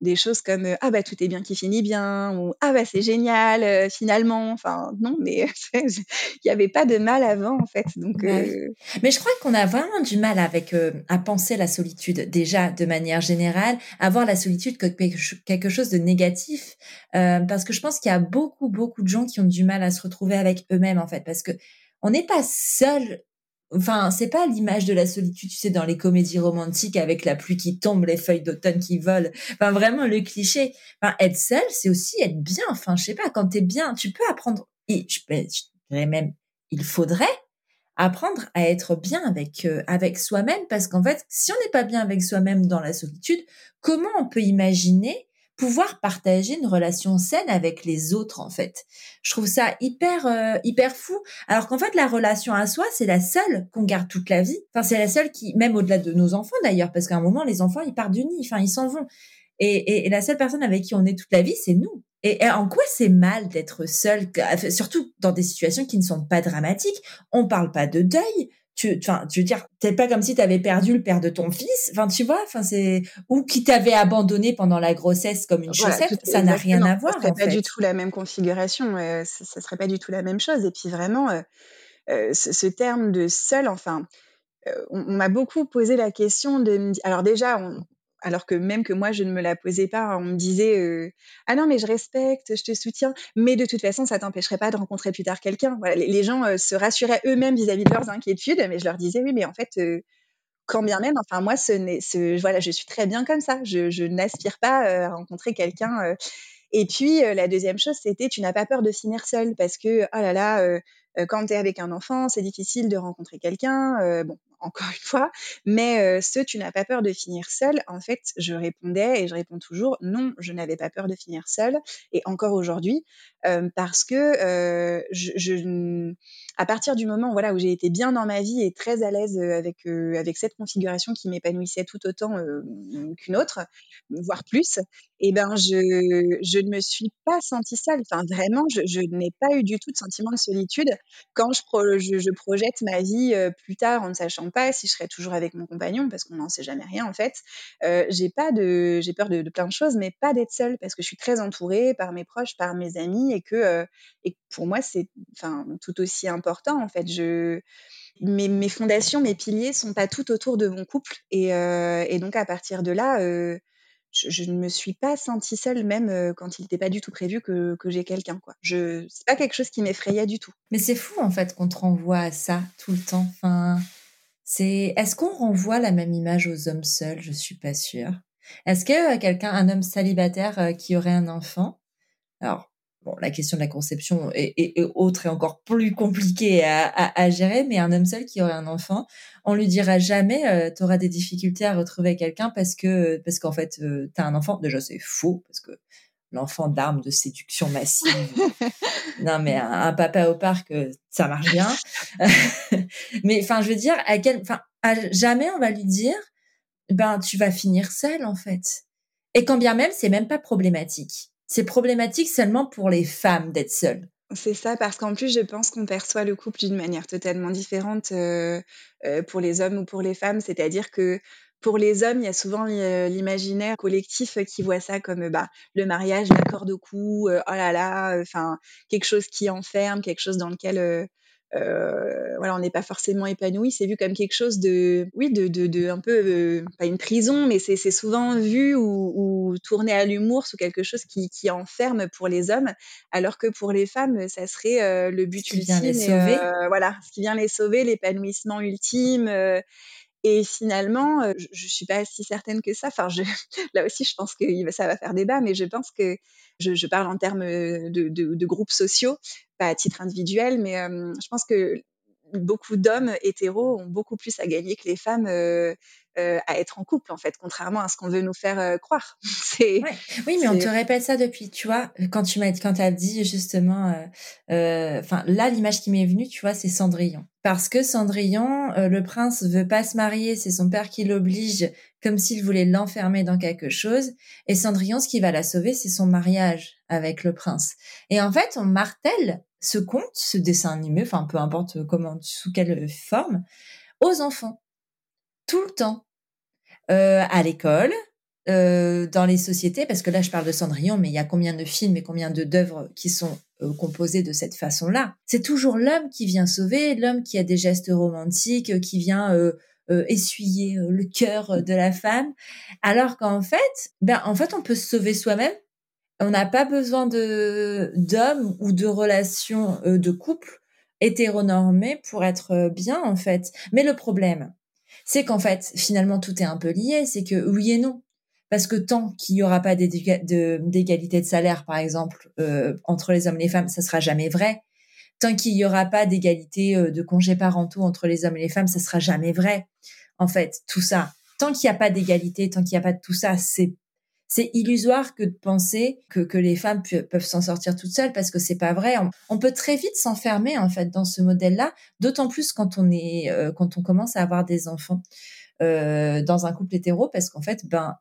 des choses comme ah bah tout est bien qui finit bien ou ah bah c'est génial euh, finalement enfin non mais il n'y avait pas de mal avant en fait donc euh... mais je crois qu'on a vraiment du mal avec euh, à penser la solitude déjà de manière générale avoir la solitude comme quelque chose de négatif euh, parce que je pense qu'il y a beaucoup beaucoup de gens qui ont du mal à se retrouver avec eux-mêmes en fait parce que on n'est pas seul Enfin, c'est pas l'image de la solitude, tu sais, dans les comédies romantiques avec la pluie qui tombe, les feuilles d'automne qui volent. Enfin, vraiment le cliché. Enfin, être seul, c'est aussi être bien. Enfin, je sais pas, quand t'es bien, tu peux apprendre. Et je, dirais même, il faudrait apprendre à être bien avec euh, avec soi-même, parce qu'en fait, si on n'est pas bien avec soi-même dans la solitude, comment on peut imaginer pouvoir partager une relation saine avec les autres en fait. Je trouve ça hyper euh, hyper fou alors qu'en fait la relation à soi c'est la seule qu'on garde toute la vie. Enfin c'est la seule qui même au-delà de nos enfants d'ailleurs parce qu'à un moment les enfants ils partent du nid, enfin ils s'en vont. Et, et, la seule personne avec qui on est toute la vie c'est nous. Et, et, en quoi c'est mal d'être seul, surtout dans des situations qui ne sont pas dramatiques. On parle pas de deuil, tu enfin tu veux dire c'est pas comme si tu avais perdu le père de ton fils. Enfin tu vois enfin c'est ou qui t'avait abandonné pendant la grossesse comme une chaussette ça n'a rien à voir ça serait pas du tout la même configuration euh, ça, serait pas du tout la même chose. Et puis vraiment euh, euh, ce, ce, terme de seul enfin euh, on, on m'a beaucoup posé la question de alors déjà on, alors que même que moi je ne me la posais pas, on me disait ah non mais je respecte, je te soutiens, mais de toute façon ça t'empêcherait pas de rencontrer plus tard quelqu'un. Voilà, les, gens se rassuraient eux-mêmes vis-à-vis de leurs inquiétudes, mais je leur disais oui mais en fait quand bien même, enfin moi je suis très bien comme ça, je, n'aspire pas à rencontrer quelqu'un. Et puis la deuxième chose c'était tu n'as pas peur de finir seule parce que oh là là quand tu es avec un enfant c'est difficile de rencontrer quelqu'un. bon encore une fois. Mais ce tu n'as pas peur de finir seul, en fait, je répondais et je réponds toujours non, je n'avais pas peur de finir seul. Et encore aujourd'hui, parce que à partir du moment où j'ai été bien dans ma vie et très à l'aise avec, cette configuration qui m'épanouissait tout autant qu'une autre, voire plus, et eh ben je, ne me suis pas sentie seule. Enfin, vraiment, je, n'ai pas eu du tout de sentiment de solitude quand je, pro, je, je projette ma vie plus tard en sachant pas si je serai toujours avec mon compagnon parce qu'on n'en sait jamais rien en fait. Euh, j'ai pas de, j'ai peur de, plein de choses, mais pas d'être seule parce que je suis très entourée par mes proches, par mes amis et que, euh, et pour moi c'est, enfin, tout aussi important en fait. Je, mes, mes, fondations, mes piliers sont pas tout autour de mon couple et, euh, et donc à partir de là. Je, ne me suis pas sentie seule même quand il n'était pas du tout prévu que, que j'ai quelqu'un quoi. Je c'est pas quelque chose qui m'effrayait du tout. Mais c'est fou en fait qu'on te renvoie à ça tout le temps. Enfin, c'est est-ce qu'on renvoie la même image aux hommes seuls? Je suis pas sûre. Est-ce que euh, quelqu'un, un homme célibataire euh, qui aurait un enfant, alors bon, la question de la conception est, autre et encore plus compliquée à, gérer, mais un homme seul qui aurait un enfant, on lui dira jamais euh, tu auras des difficultés à retrouver quelqu'un parce que parce qu'en fait euh, tu as un enfant. Déjà c'est faux parce que l'enfant d'armes de séduction massive. non, mais un, papa au parc, ça marche bien. mais enfin, je veux dire, à quel, enfin, jamais on va lui dire, ben, tu vas finir seul en fait. Et quand bien même, c'est même pas problématique. C'est problématique seulement pour les femmes d'être seules. C'est ça, parce qu'en plus, je pense qu'on perçoit le couple d'une manière totalement différente euh, euh, pour les hommes ou pour les femmes. C'est-à-dire que pour les hommes, il y a souvent l'imaginaire collectif qui voit ça comme bah, le mariage, la corde au cou, oh là là, enfin quelque chose qui enferme, quelque chose dans lequel euh, voilà, on n'est pas forcément épanoui. C'est vu comme quelque chose de, oui, de, de, de un peu, euh, pas une prison, mais c'est souvent vu ou, ou tourné à l'humour sous quelque chose qui, qui enferme pour les hommes, alors que pour les femmes, ça serait euh, le but ultime. Les sauver. voilà, ce qui vient les sauver, l'épanouissement ultime. Et finalement, je, je suis pas si certaine que ça. Enfin, là aussi, je pense que ça va faire débat, mais je pense que je, parle en termes de, de, de, groupes sociaux, pas à titre individuel, mais je pense que beaucoup d'hommes hétéros ont beaucoup plus à gagner que les femmes euh, euh, à être en couple, en fait, contrairement à ce qu'on veut nous faire euh, croire. Oui, mais on te répète ça depuis, tu vois, quand tu m'as quand as dit justement, enfin là, l'image qui m'est venue, tu vois, c'est Cendrillon. Parce que Cendrillon, le prince veut pas se marier, c'est son père qui l'oblige, comme s'il voulait l'enfermer dans quelque chose. Et Cendrillon, ce qui va la sauver, c'est son mariage avec le prince. Et en fait, on martèle ce conte, ce dessin animé, enfin peu importe comment, sous quelle forme, aux enfants. Tout le temps. Euh, à l'école, euh, dans les sociétés, parce que là je parle de Cendrillon, mais il y a combien de films et combien d'œuvres qui sont euh, composés de cette façon-là. C'est toujours l'homme qui vient sauver, l'homme qui a des gestes romantiques, qui vient essuyer le cœur de la femme, alors qu'en fait, ben en fait on peut se sauver soi-même on n'a pas besoin de d'hommes ou de relations euh, de couple hétéronormées pour être euh, bien en fait. Mais le problème, c'est qu'en fait, finalement, tout est un peu lié. C'est que oui et non. Parce que tant qu'il n'y aura pas d'égalité de, salaire, par exemple, euh, entre les hommes et les femmes, ça sera jamais vrai. Tant qu'il n'y aura pas d'égalité de congés parentaux entre les hommes et les femmes, ça sera jamais vrai. En fait, tout ça, tant qu'il n'y a pas d'égalité, tant qu'il n'y a pas de tout ça, c'est c'est illusoire que de penser que, que les femmes peuvent s'en sortir toutes seules parce que c'est pas vrai. On, peut très vite s'enfermer en fait dans ce modèle-là, d'autant plus quand on est euh, quand on commence à avoir des enfants euh, dans un couple hétéro parce qu'en fait ben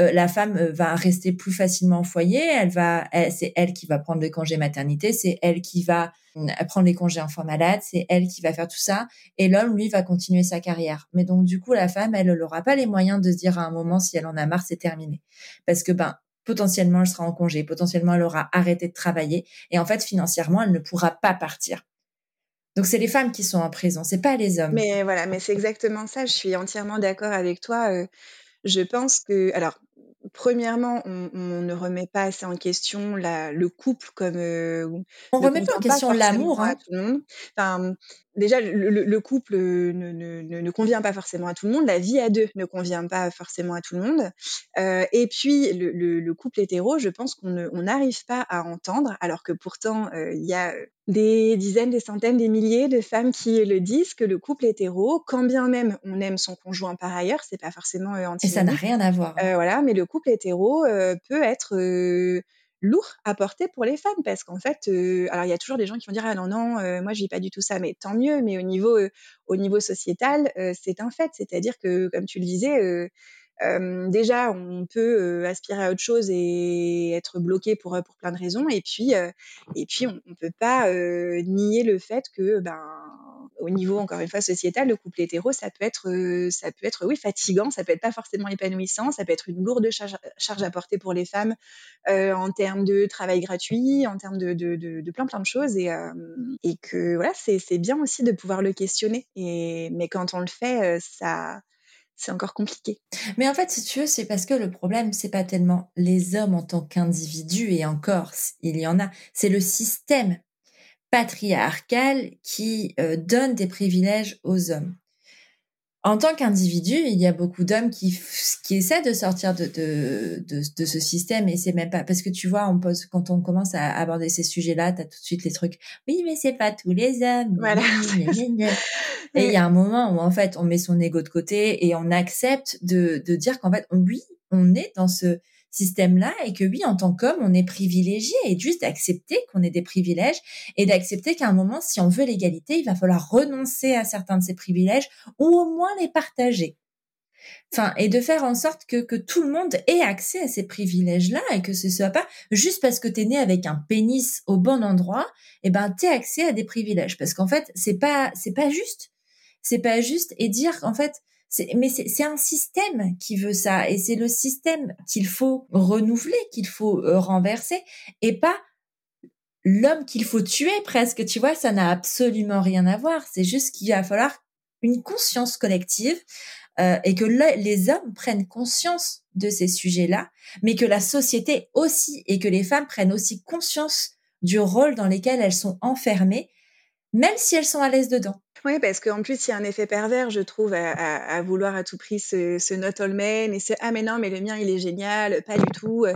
euh, la femme euh, va rester plus facilement au foyer. Elle va, c'est elle qui va prendre le congé maternité, c'est elle qui va euh, prendre les congés enfants malades, c'est elle qui va faire tout ça. Et l'homme, lui, va continuer sa carrière. Mais donc, du coup, la femme, elle n'aura pas les moyens de se dire à un moment si elle en a marre, c'est terminé. Parce que, ben, potentiellement, elle sera en congé, potentiellement, elle aura arrêté de travailler. Et en fait, financièrement, elle ne pourra pas partir. Donc c'est les femmes qui sont en prison, c'est pas les hommes. Mais voilà, mais c'est exactement ça. Je suis entièrement d'accord avec toi. je pense que, alors, premièrement, on, ne remet pas assez en question le couple comme. Euh, on ne remet pas en question l'amour. Hein. Enfin, déjà, le, couple ne, ne, ne, convient pas forcément à tout le monde. La vie à deux ne convient pas forcément à tout le monde. Euh, et puis, le, couple hétéro, je pense qu'on n'arrive pas à entendre, alors que pourtant, euh, il y a des dizaines, des centaines, des milliers de femmes qui le disent que le couple hétéro, quand bien même on aime son conjoint par ailleurs, c'est pas forcément euh, Et ça n'a rien à voir. Euh, voilà, mais le couple hétéro euh, peut être euh, lourd à porter pour les femmes parce qu'en fait, alors il y a toujours des gens qui vont dire ah non non, moi je vis pas du tout ça, mais tant mieux. Mais au niveau au niveau sociétal, c'est un fait, c'est-à-dire que comme tu le disais déjà, on peut aspirer à autre chose et être bloqué pour, pour plein de raisons. Et puis, et puis on ne peut pas nier le fait que, ben, au niveau, encore une fois, sociétal, le couple hétéro, ça peut être, ça peut être oui, fatigant, ça peut être pas forcément épanouissant, ça peut être une lourde charge, charge à porter pour les femmes en termes de travail gratuit, en termes de, de, de, de plein, plein de choses. Et, et que voilà, c'est bien aussi de pouvoir le questionner. Et, mais quand on le fait, ça c'est encore compliqué. Mais en fait, si tu veux, c'est parce que le problème, c'est pas tellement les hommes en tant qu'individus, et encore, il y en a, c'est le système patriarcal qui euh, donne des privilèges aux hommes en tant qu'individu, il y a beaucoup d'hommes qui, qui essaient de sortir de, de, de, ce système et c'est même pas parce que tu vois, on pose quand on commence à aborder ces sujets-là, tu as tout de suite les trucs. Oui, mais c'est pas tous les hommes. Voilà. et il y a un moment où en fait, on met son ego de côté et on accepte de, de dire qu'en fait, oui, on est dans ce système-là et que oui, en tant qu'homme, on est privilégié et juste d'accepter qu'on ait des privilèges et d'accepter qu'à un moment, si on veut l'égalité, il va falloir renoncer à certains de ces privilèges ou au moins les partager. Enfin, et de faire en sorte que, que tout le monde ait accès à ces privilèges-là et que ce soit pas juste parce que tu es né avec un pénis au bon endroit, et eh ben t'aies accès à des privilèges. Parce qu'en fait, c'est pas c'est pas juste. C'est pas juste et dire en fait mais c'est un système qui veut ça et c'est le système qu'il faut renouveler, qu'il faut euh, renverser et pas l'homme qu'il faut tuer presque. Tu vois, ça n'a absolument rien à voir. C'est juste qu'il va falloir une conscience collective euh, et que les hommes prennent conscience de ces sujets-là, mais que la société aussi et que les femmes prennent aussi conscience du rôle dans lequel elles sont enfermées, même si elles sont à l'aise dedans. Oui, parce qu'en plus, il y a un effet pervers, je trouve, à, vouloir à tout prix ce, ce not all men et ce ah mais non, mais le mien il est génial, pas du tout.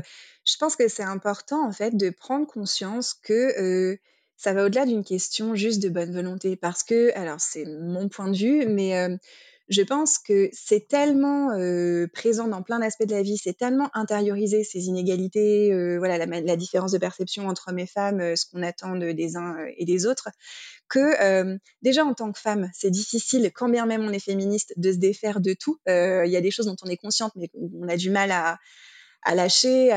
Je pense que c'est important en fait de prendre conscience que euh, ça va au-delà d'une question juste de bonne volonté, parce que alors c'est mon point de vue, mais euh, je pense que c'est tellement euh, présent dans plein d'aspects de la vie, c'est tellement intériorisé ces inégalités, euh, voilà la, la, différence de perception entre hommes et femmes, euh, ce qu'on attend de, des uns et des autres, que euh, déjà en tant que femme, c'est difficile, quand bien même on est féministe, de se défaire de tout. Euh, il y a des choses dont on est consciente, mais on a du mal à, à lâcher, on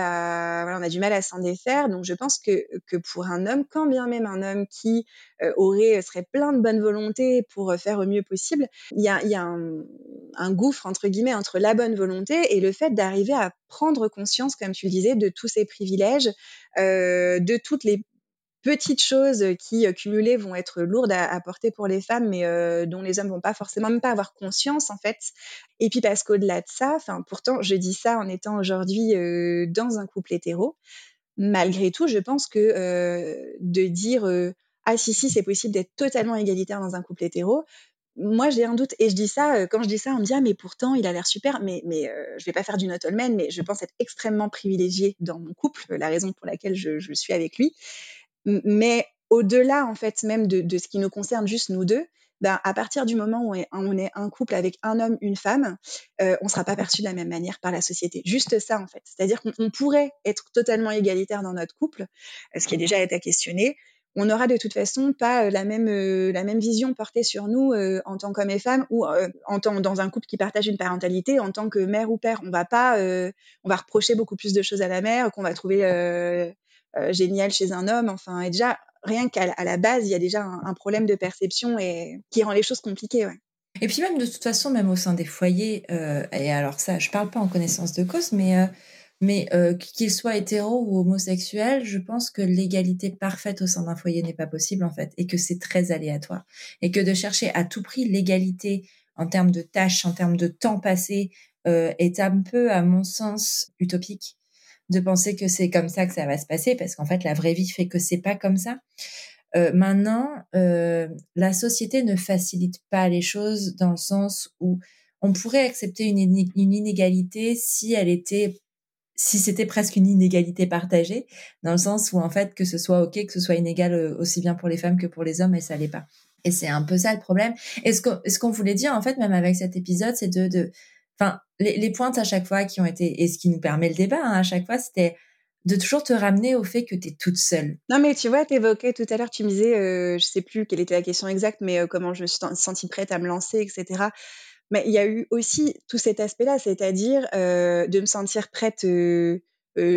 a du mal à s'en défaire. Donc je pense que, pour un homme, quand bien même un homme qui euh, aurait serait plein de bonne volonté pour faire au mieux possible, il y a, un, gouffre entre guillemets entre la bonne volonté et le fait d'arriver à prendre conscience, comme tu le disais, de tous ces privilèges, euh, de toutes les petites choses qui euh, cumulées vont être lourdes à, porter pour les femmes, mais euh, dont les hommes vont pas forcément même pas avoir conscience en fait. Et puis parce qu'au-delà de ça, enfin pourtant je dis ça en étant aujourd'hui euh, dans un couple hétéro, malgré tout, je pense que de dire ah si si c'est possible d'être totalement égalitaire dans un couple hétéro, moi j'ai un doute. Et je dis ça quand je dis ça on me dit ah mais pourtant il a l'air super mais mais euh, je vais pas faire du not all men mais je pense être extrêmement privilégiée dans mon couple la raison pour laquelle je suis avec lui mais au-delà, en fait, même de, de, ce qui nous concerne juste nous deux, ben, à partir du moment où on est, un couple avec un homme, une femme, euh, on ne sera pas perçu de la même manière par la société. Juste ça, en fait. C'est-à-dire qu'on pourrait être totalement égalitaire dans notre couple, ce qui est déjà été à questionner. On n'aura de toute façon pas euh, la même, euh, la même vision portée sur nous euh, en tant qu'homme et femme ou euh, en tant, dans un couple qui partage une parentalité en tant que mère ou père. On va pas, on va reprocher beaucoup plus de choses à la mère qu'on va trouver euh, génial chez un homme. Enfin, et déjà, rien qu'à la base, il y a déjà un, problème de perception et qui rend les choses compliquées. Et puis même de toute façon, même au sein des foyers, euh, et alors ça, je parle pas en connaissance de cause, mais euh, mais euh, qu'il soit hétéro ou homosexuel, je pense que l'égalité parfaite au sein d'un foyer n'est pas possible en fait, et que c'est très aléatoire, et que de chercher à tout prix l'égalité en termes de tâches, en termes de temps passé, euh, est un peu, à mon sens, utopique de penser que c'est comme ça que ça va se passer, parce qu'en fait, la vraie vie fait que c'est pas comme ça. Euh, maintenant, euh, la société ne facilite pas les choses dans le sens où on pourrait accepter une, inégalité si elle était, si c'était presque une inégalité partagée, dans le sens où en fait que ce soit ok, que ce soit inégal euh, aussi bien pour les femmes que pour les hommes, et ça l'est pas. Et c'est un peu ça le problème. Et ce qu'on voulait dire en fait, même avec cet épisode, c'est de, de enfin, les, pointes à chaque fois qui ont été, et ce qui nous permet le débat hein, à chaque fois, c'était de toujours te ramener au fait que tu es toute seule. Non, mais tu vois, tu évoquais tout à l'heure, tu me disais, euh, je sais plus quelle était la question exacte, mais euh, comment je me suis sentie prête à me lancer, etc. Mais il y a eu aussi tout cet aspect-là, c'est-à-dire euh, de me sentir prête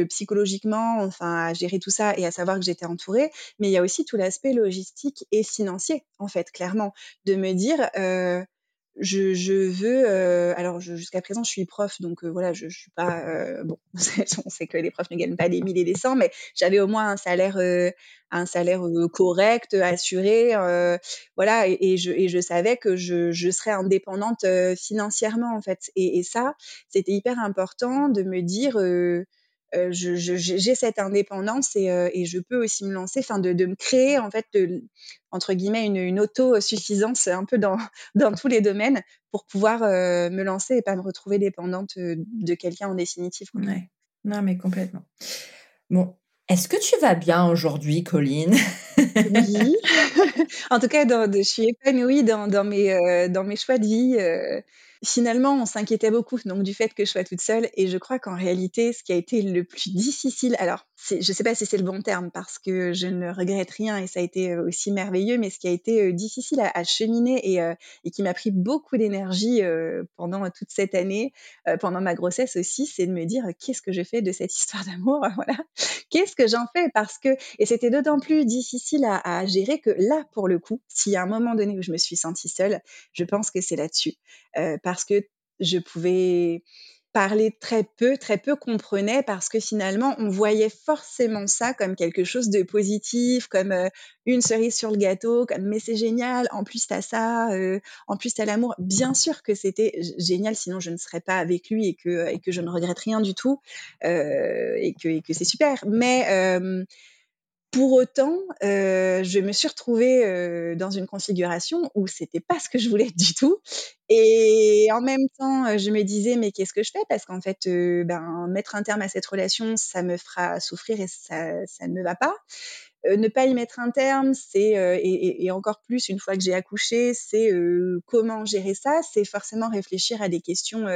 psychologiquement, enfin, à gérer tout ça et à savoir que j'étais entourée. Mais il y a aussi tout l'aspect logistique et financier, en fait, clairement, de me dire je, je veux. Euh, alors, jusqu'à présent, je suis prof, donc euh, voilà, je, je suis pas. Euh, bon, on sait que les profs ne gagnent pas des milliers et des cents, mais j'avais au moins un salaire, euh, un salaire correct, assuré, voilà, et, et, je, et je savais que je, je serais indépendante financièrement en fait. Et, et ça, c'était hyper important de me dire euh, j'ai cette indépendance et, euh, et, je peux aussi me lancer, enfin de, de, me créer en fait de, entre guillemets une, une autosuffisance un peu dans, dans tous les domaines pour pouvoir euh, me lancer et pas me retrouver dépendante de quelqu'un en définitive. Ouais. Non mais complètement. Bon, est-ce que tu vas bien aujourd'hui, Colline? Oui. en tout cas, dans, je suis épanouie dans, dans mes, dans mes choix de vie. Finalement, on s'inquiétait beaucoup donc du fait que je sois toute seule. Et je crois qu'en réalité, ce qui a été le plus difficile, alors je ne sais pas si c'est le bon terme parce que je ne regrette rien et ça a été euh, aussi merveilleux, mais ce qui a été euh, difficile à, cheminer et, euh, et, qui m'a pris beaucoup d'énergie pendant toute cette année, pendant ma grossesse aussi, c'est de me dire qu'est-ce que je fais de cette histoire d'amour, voilà, qu'est-ce que j'en fais? Parce que et c'était d'autant plus difficile à, gérer que là, pour le coup, s'il y a un moment donné où je me suis sentie seule, je pense que c'est là-dessus que je pouvais parler très peu, très peu comprenaient parce que finalement, on voyait forcément ça comme quelque chose de positif, comme une cerise sur le gâteau, comme mais c'est génial, en plus t'as ça, en plus t'as l'amour. Bien sûr que c'était génial, sinon je ne serais pas avec lui et que, et que je ne regrette rien du tout et que, et que c'est super. Mais pour autant, euh, je me suis retrouvée euh, dans une configuration où c'était pas ce que je voulais du tout. Et en même temps, je me disais, mais qu'est-ce que je fais? Parce qu'en fait, euh, ben, mettre un terme à cette relation, ça me fera souffrir et ça, ça ne me va pas. ne pas y mettre un terme, c'est et, encore plus une fois que j'ai accouché, c'est comment gérer ça? C'est forcément réfléchir à des questions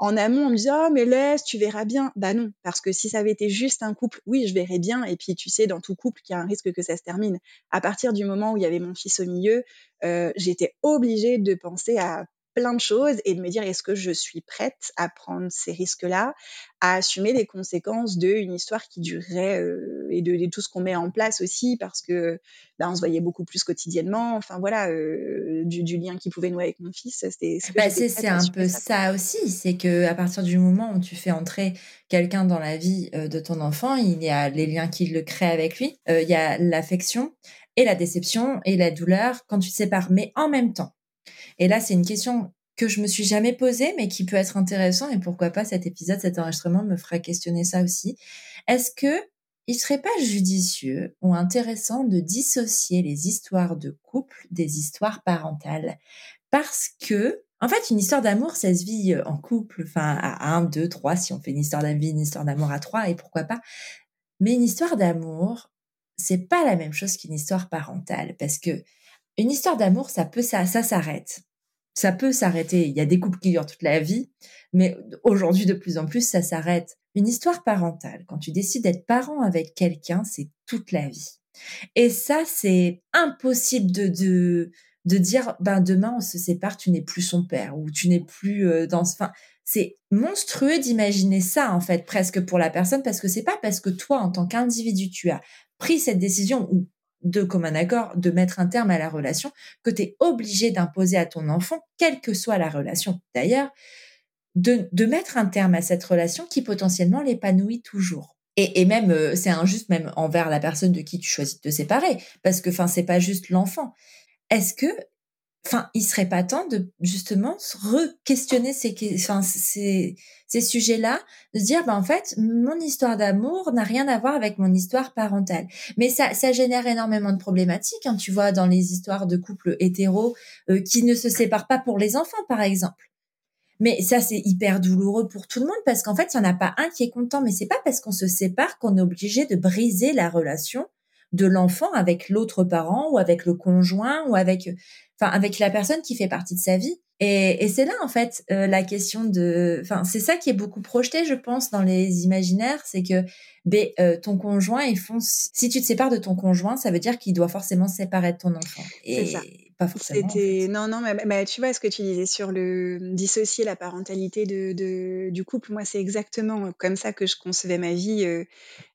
en amont, on me dit, oh, mais laisse, tu verras bien. Bah non, parce que si ça avait été juste un couple, oui, je verrais bien. Et puis, tu sais, dans tout couple, qu'il y a un risque que ça se termine. À partir du moment où il y avait mon fils au milieu, euh, j'étais obligée de penser à plein de choses et de me dire est-ce que je suis prête à prendre ces risques-là, à assumer les conséquences d'une histoire qui durerait euh, et de, tout ce qu'on met en place aussi parce que bah, on se voyait beaucoup plus quotidiennement. Enfin voilà, euh, du, lien qui pouvait nouer avec mon fils, c'était. Bah, c'est un peu ça, aussi, c'est que à partir du moment où tu fais entrer quelqu'un dans la vie euh, de ton enfant, il y a les liens qu'il le crée avec lui, il y a l'affection et la déception et la douleur quand tu te sépares, mais en même temps et là, c'est une question que je me suis jamais posée, mais qui peut être intéressant et pourquoi pas cet épisode, cet enregistrement me fera questionner ça aussi. Est-ce que il serait pas judicieux ou intéressant de dissocier les histoires de couple des histoires parentales? Parce que, en fait, une histoire d'amour, ça se vit en couple, enfin, à un, deux, trois, si on fait une histoire d'amour, une histoire d'amour à trois, et pourquoi pas. Mais une histoire d'amour, c'est pas la même chose qu'une histoire parentale, parce que une histoire d'amour, ça peut, ça, ça s'arrête ça peut s'arrêter. Il y a des couples qui durent toute la vie, mais aujourd'hui, de plus en plus, ça s'arrête. Une histoire parentale, quand tu décides d'être parent avec quelqu'un, c'est toute la vie. Et ça, c'est impossible de, de, de dire, ben, demain, on se sépare, tu n'es plus son père, ou tu n'es plus euh, dans ce, c'est monstrueux d'imaginer ça, en fait, presque pour la personne, parce que c'est pas parce que toi, en tant qu'individu, tu as pris cette décision, ou de commun accord de mettre un terme à la relation que tu es obligé d'imposer à ton enfant, quelle que soit la relation d'ailleurs, de, de, mettre un terme à cette relation qui potentiellement l'épanouit toujours. Et, et même, euh, c'est injuste même envers la personne de qui tu choisis de te séparer, parce que, enfin, c'est pas juste l'enfant. Est-ce que enfin, il serait pas temps de justement re-questionner ces, enfin, ces, ces sujets-là, de dire, bah, en fait, mon histoire d'amour n'a rien à voir avec mon histoire parentale. Mais ça, ça génère énormément de problématiques, hein, tu vois, dans les histoires de couples hétéros euh, qui ne se séparent pas pour les enfants, par exemple. Mais ça, c'est hyper douloureux pour tout le monde parce qu'en fait, il n'y en a pas un qui est content. Mais c'est pas parce qu'on se sépare qu'on est obligé de briser la relation de l'enfant avec l'autre parent ou avec le conjoint ou avec enfin avec la personne qui fait partie de sa vie. Et, et c'est là en fait euh, la question de, enfin c'est ça qui est beaucoup projeté, je pense, dans les imaginaires, c'est que ben, euh, ton conjoint, ils font, si tu te sépares de ton conjoint, ça veut dire qu'il doit forcément se séparer de ton enfant. Et ça. Pas forcément. C'était non non, mais, tu vois ce que tu disais sur le dissocier la parentalité de, de du couple, moi c'est exactement comme ça que je concevais ma vie. Euh,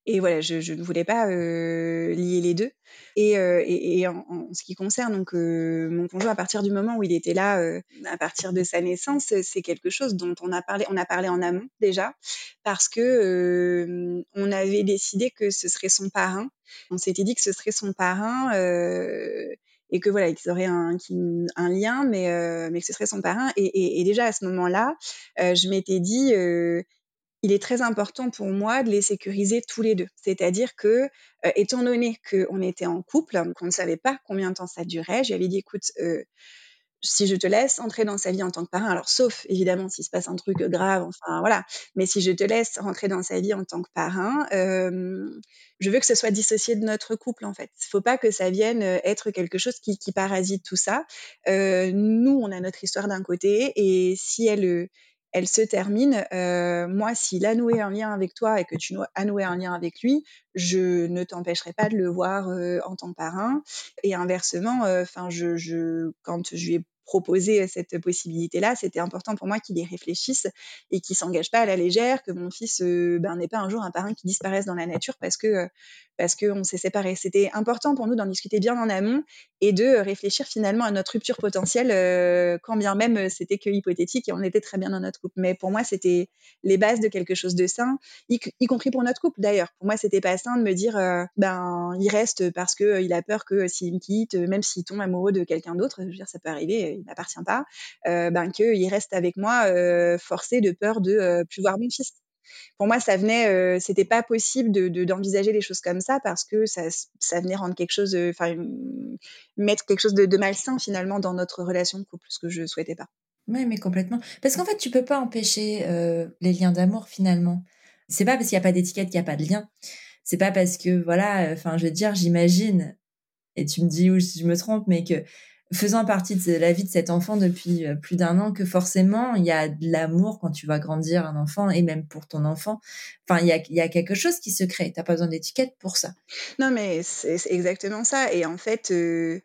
et voilà, je, je, ne voulais pas lier les deux. Et, et, et en, en, ce qui concerne donc mon à partir du moment où il était là, euh, à partir de sa naissance, c'est quelque chose dont on a parlé, on a parlé en amont déjà, parce que euh, on avait décidé que ce serait son parrain. On s'était dit que ce serait son parrain euh, et que voilà, qu'ils auraient un, lien, mais, mais que ce serait son parrain. Et, déjà à ce moment-là, je m'étais dit, il est très important pour moi de les sécuriser tous les deux. C'est-à-dire que, euh, étant donné qu'on était en couple, qu'on ne savait pas combien de temps ça durait, j'avais dit, écoute, euh, si je te laisse entrer dans sa vie en tant que parrain, alors sauf évidemment s'il se passe un truc grave, enfin voilà, mais si je te laisse rentrer dans sa vie en tant que parrain, euh, je veux que ce soit dissocié de notre couple en fait. Il faut pas que ça vienne euh, être quelque chose qui, parasite tout ça. Euh, nous, on a notre histoire d'un côté et si elle elle se termine. Euh, moi, s'il a noué un lien avec toi et que tu as noué un lien avec lui, je ne t'empêcherai pas de le voir euh, en tant que parrain. Et inversement, enfin, quand je lui ai proposer cette possibilité-là, c'était important pour moi qu'il y réfléchisse et qu'il s'engage pas à la légère, que mon fils euh, ben, n'est pas un jour un parrain qui disparaisse dans la nature parce que euh, parce qu'on s'est séparés. C'était important pour nous d'en discuter bien en amont et de réfléchir finalement à notre rupture potentielle, euh, quand bien même c'était que hypothétique et on était très bien dans notre couple. Mais pour moi, c'était les bases de quelque chose de sain, y, compris pour notre couple d'ailleurs. Pour moi, c'était pas sain de me dire, ben il reste parce que il a peur que s'il me quitte, même s'il tombe amoureux de quelqu'un d'autre, je veux dire, ça peut arriver il m'appartient pas, euh, ben qu'il reste avec moi euh, forcé de peur de euh, plus voir mon fils. Pour moi, ça venait, c'était pas possible de, d'envisager les choses comme ça parce que ça, ça venait rendre quelque chose, enfin mettre quelque chose de, de, malsain finalement dans notre relation de couple, ce que je souhaitais pas. Oui, mais complètement. Parce qu'en fait, tu peux pas empêcher les liens d'amour finalement. C'est pas parce qu'il n'y a pas d'étiquette qu'il n'y a pas de lien. C'est pas parce que, voilà, enfin, je veux dire, j'imagine, et tu me dis où je me trompe, mais que faisant partie de la vie de cet enfant depuis euh, plus d'un an que forcément il y a de l'amour quand tu vas grandir un enfant et même pour ton enfant. Enfin, il y a, y a quelque chose qui se crée. T'as pas besoin d'étiquette pour ça. Non, mais c'est exactement ça. Et en fait, euh,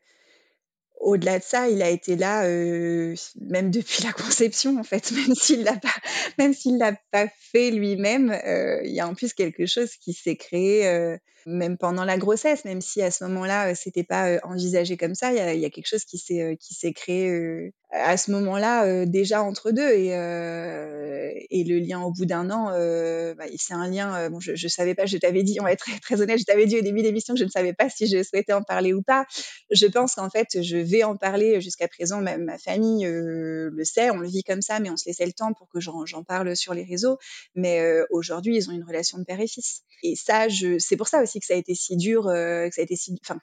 au-delà de ça, il a été là euh, même depuis la conception en fait, même s'il l'a pas, même s'il l'a pas fait lui-même, euh, il y a en plus quelque chose qui s'est créé euh, même pendant la grossesse, même si à ce moment-là c'était pas envisagé comme ça, il y a, y a, quelque chose qui s'est qui s'est créé à ce moment-là euh, déjà entre deux et, euh, et le lien au bout d'un an euh, bah, c'est un lien euh, bon je, je savais pas je t'avais dit on va être très, très honnête je t'avais dit au début de l'émission que je ne savais pas si je souhaitais en parler ou pas. Je pense qu'en fait je vais en parler jusqu'à présent ma, ma famille euh, le sait on le vit comme ça mais on se laissait le temps pour que j'en parle sur les réseaux. Mais aujourd'hui ils ont une relation de père et fils. Et ça je c'est pour ça aussi que ça a été si dur que ça a été si enfin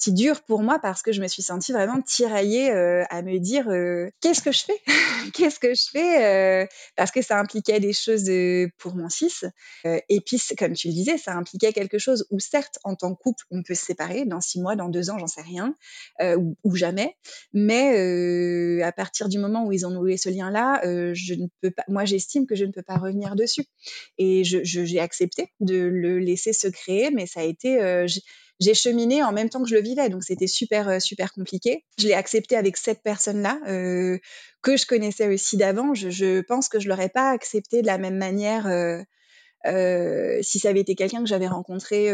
si dur pour moi parce que je me suis sentie vraiment tiraillée euh, à me dire euh, qu'est-ce que je fais? Qu'est-ce que je fais euh, Parce que ça impliquait des choses pour mon fils. et puis, comme tu le disais, ça impliquait quelque chose où certes, en tant que couple, on peut se séparer dans six mois, dans deux ans, j'en sais rien, ou, ou, jamais. Mais à partir du moment où ils ont noué ce lien-là, je ne peux pas. Moi, j'estime que je ne peux pas revenir dessus. Et j'ai je, accepté de le laisser se créer, mais ça a été j'ai cheminé en même temps que je le vivais, donc c'était super euh, super compliqué. Je l'ai accepté avec cette personne-là euh, que je connaissais aussi d'avant. Je, je, pense que je l'aurais pas accepté de la même manière euh, euh si ça avait été quelqu'un que j'avais rencontré.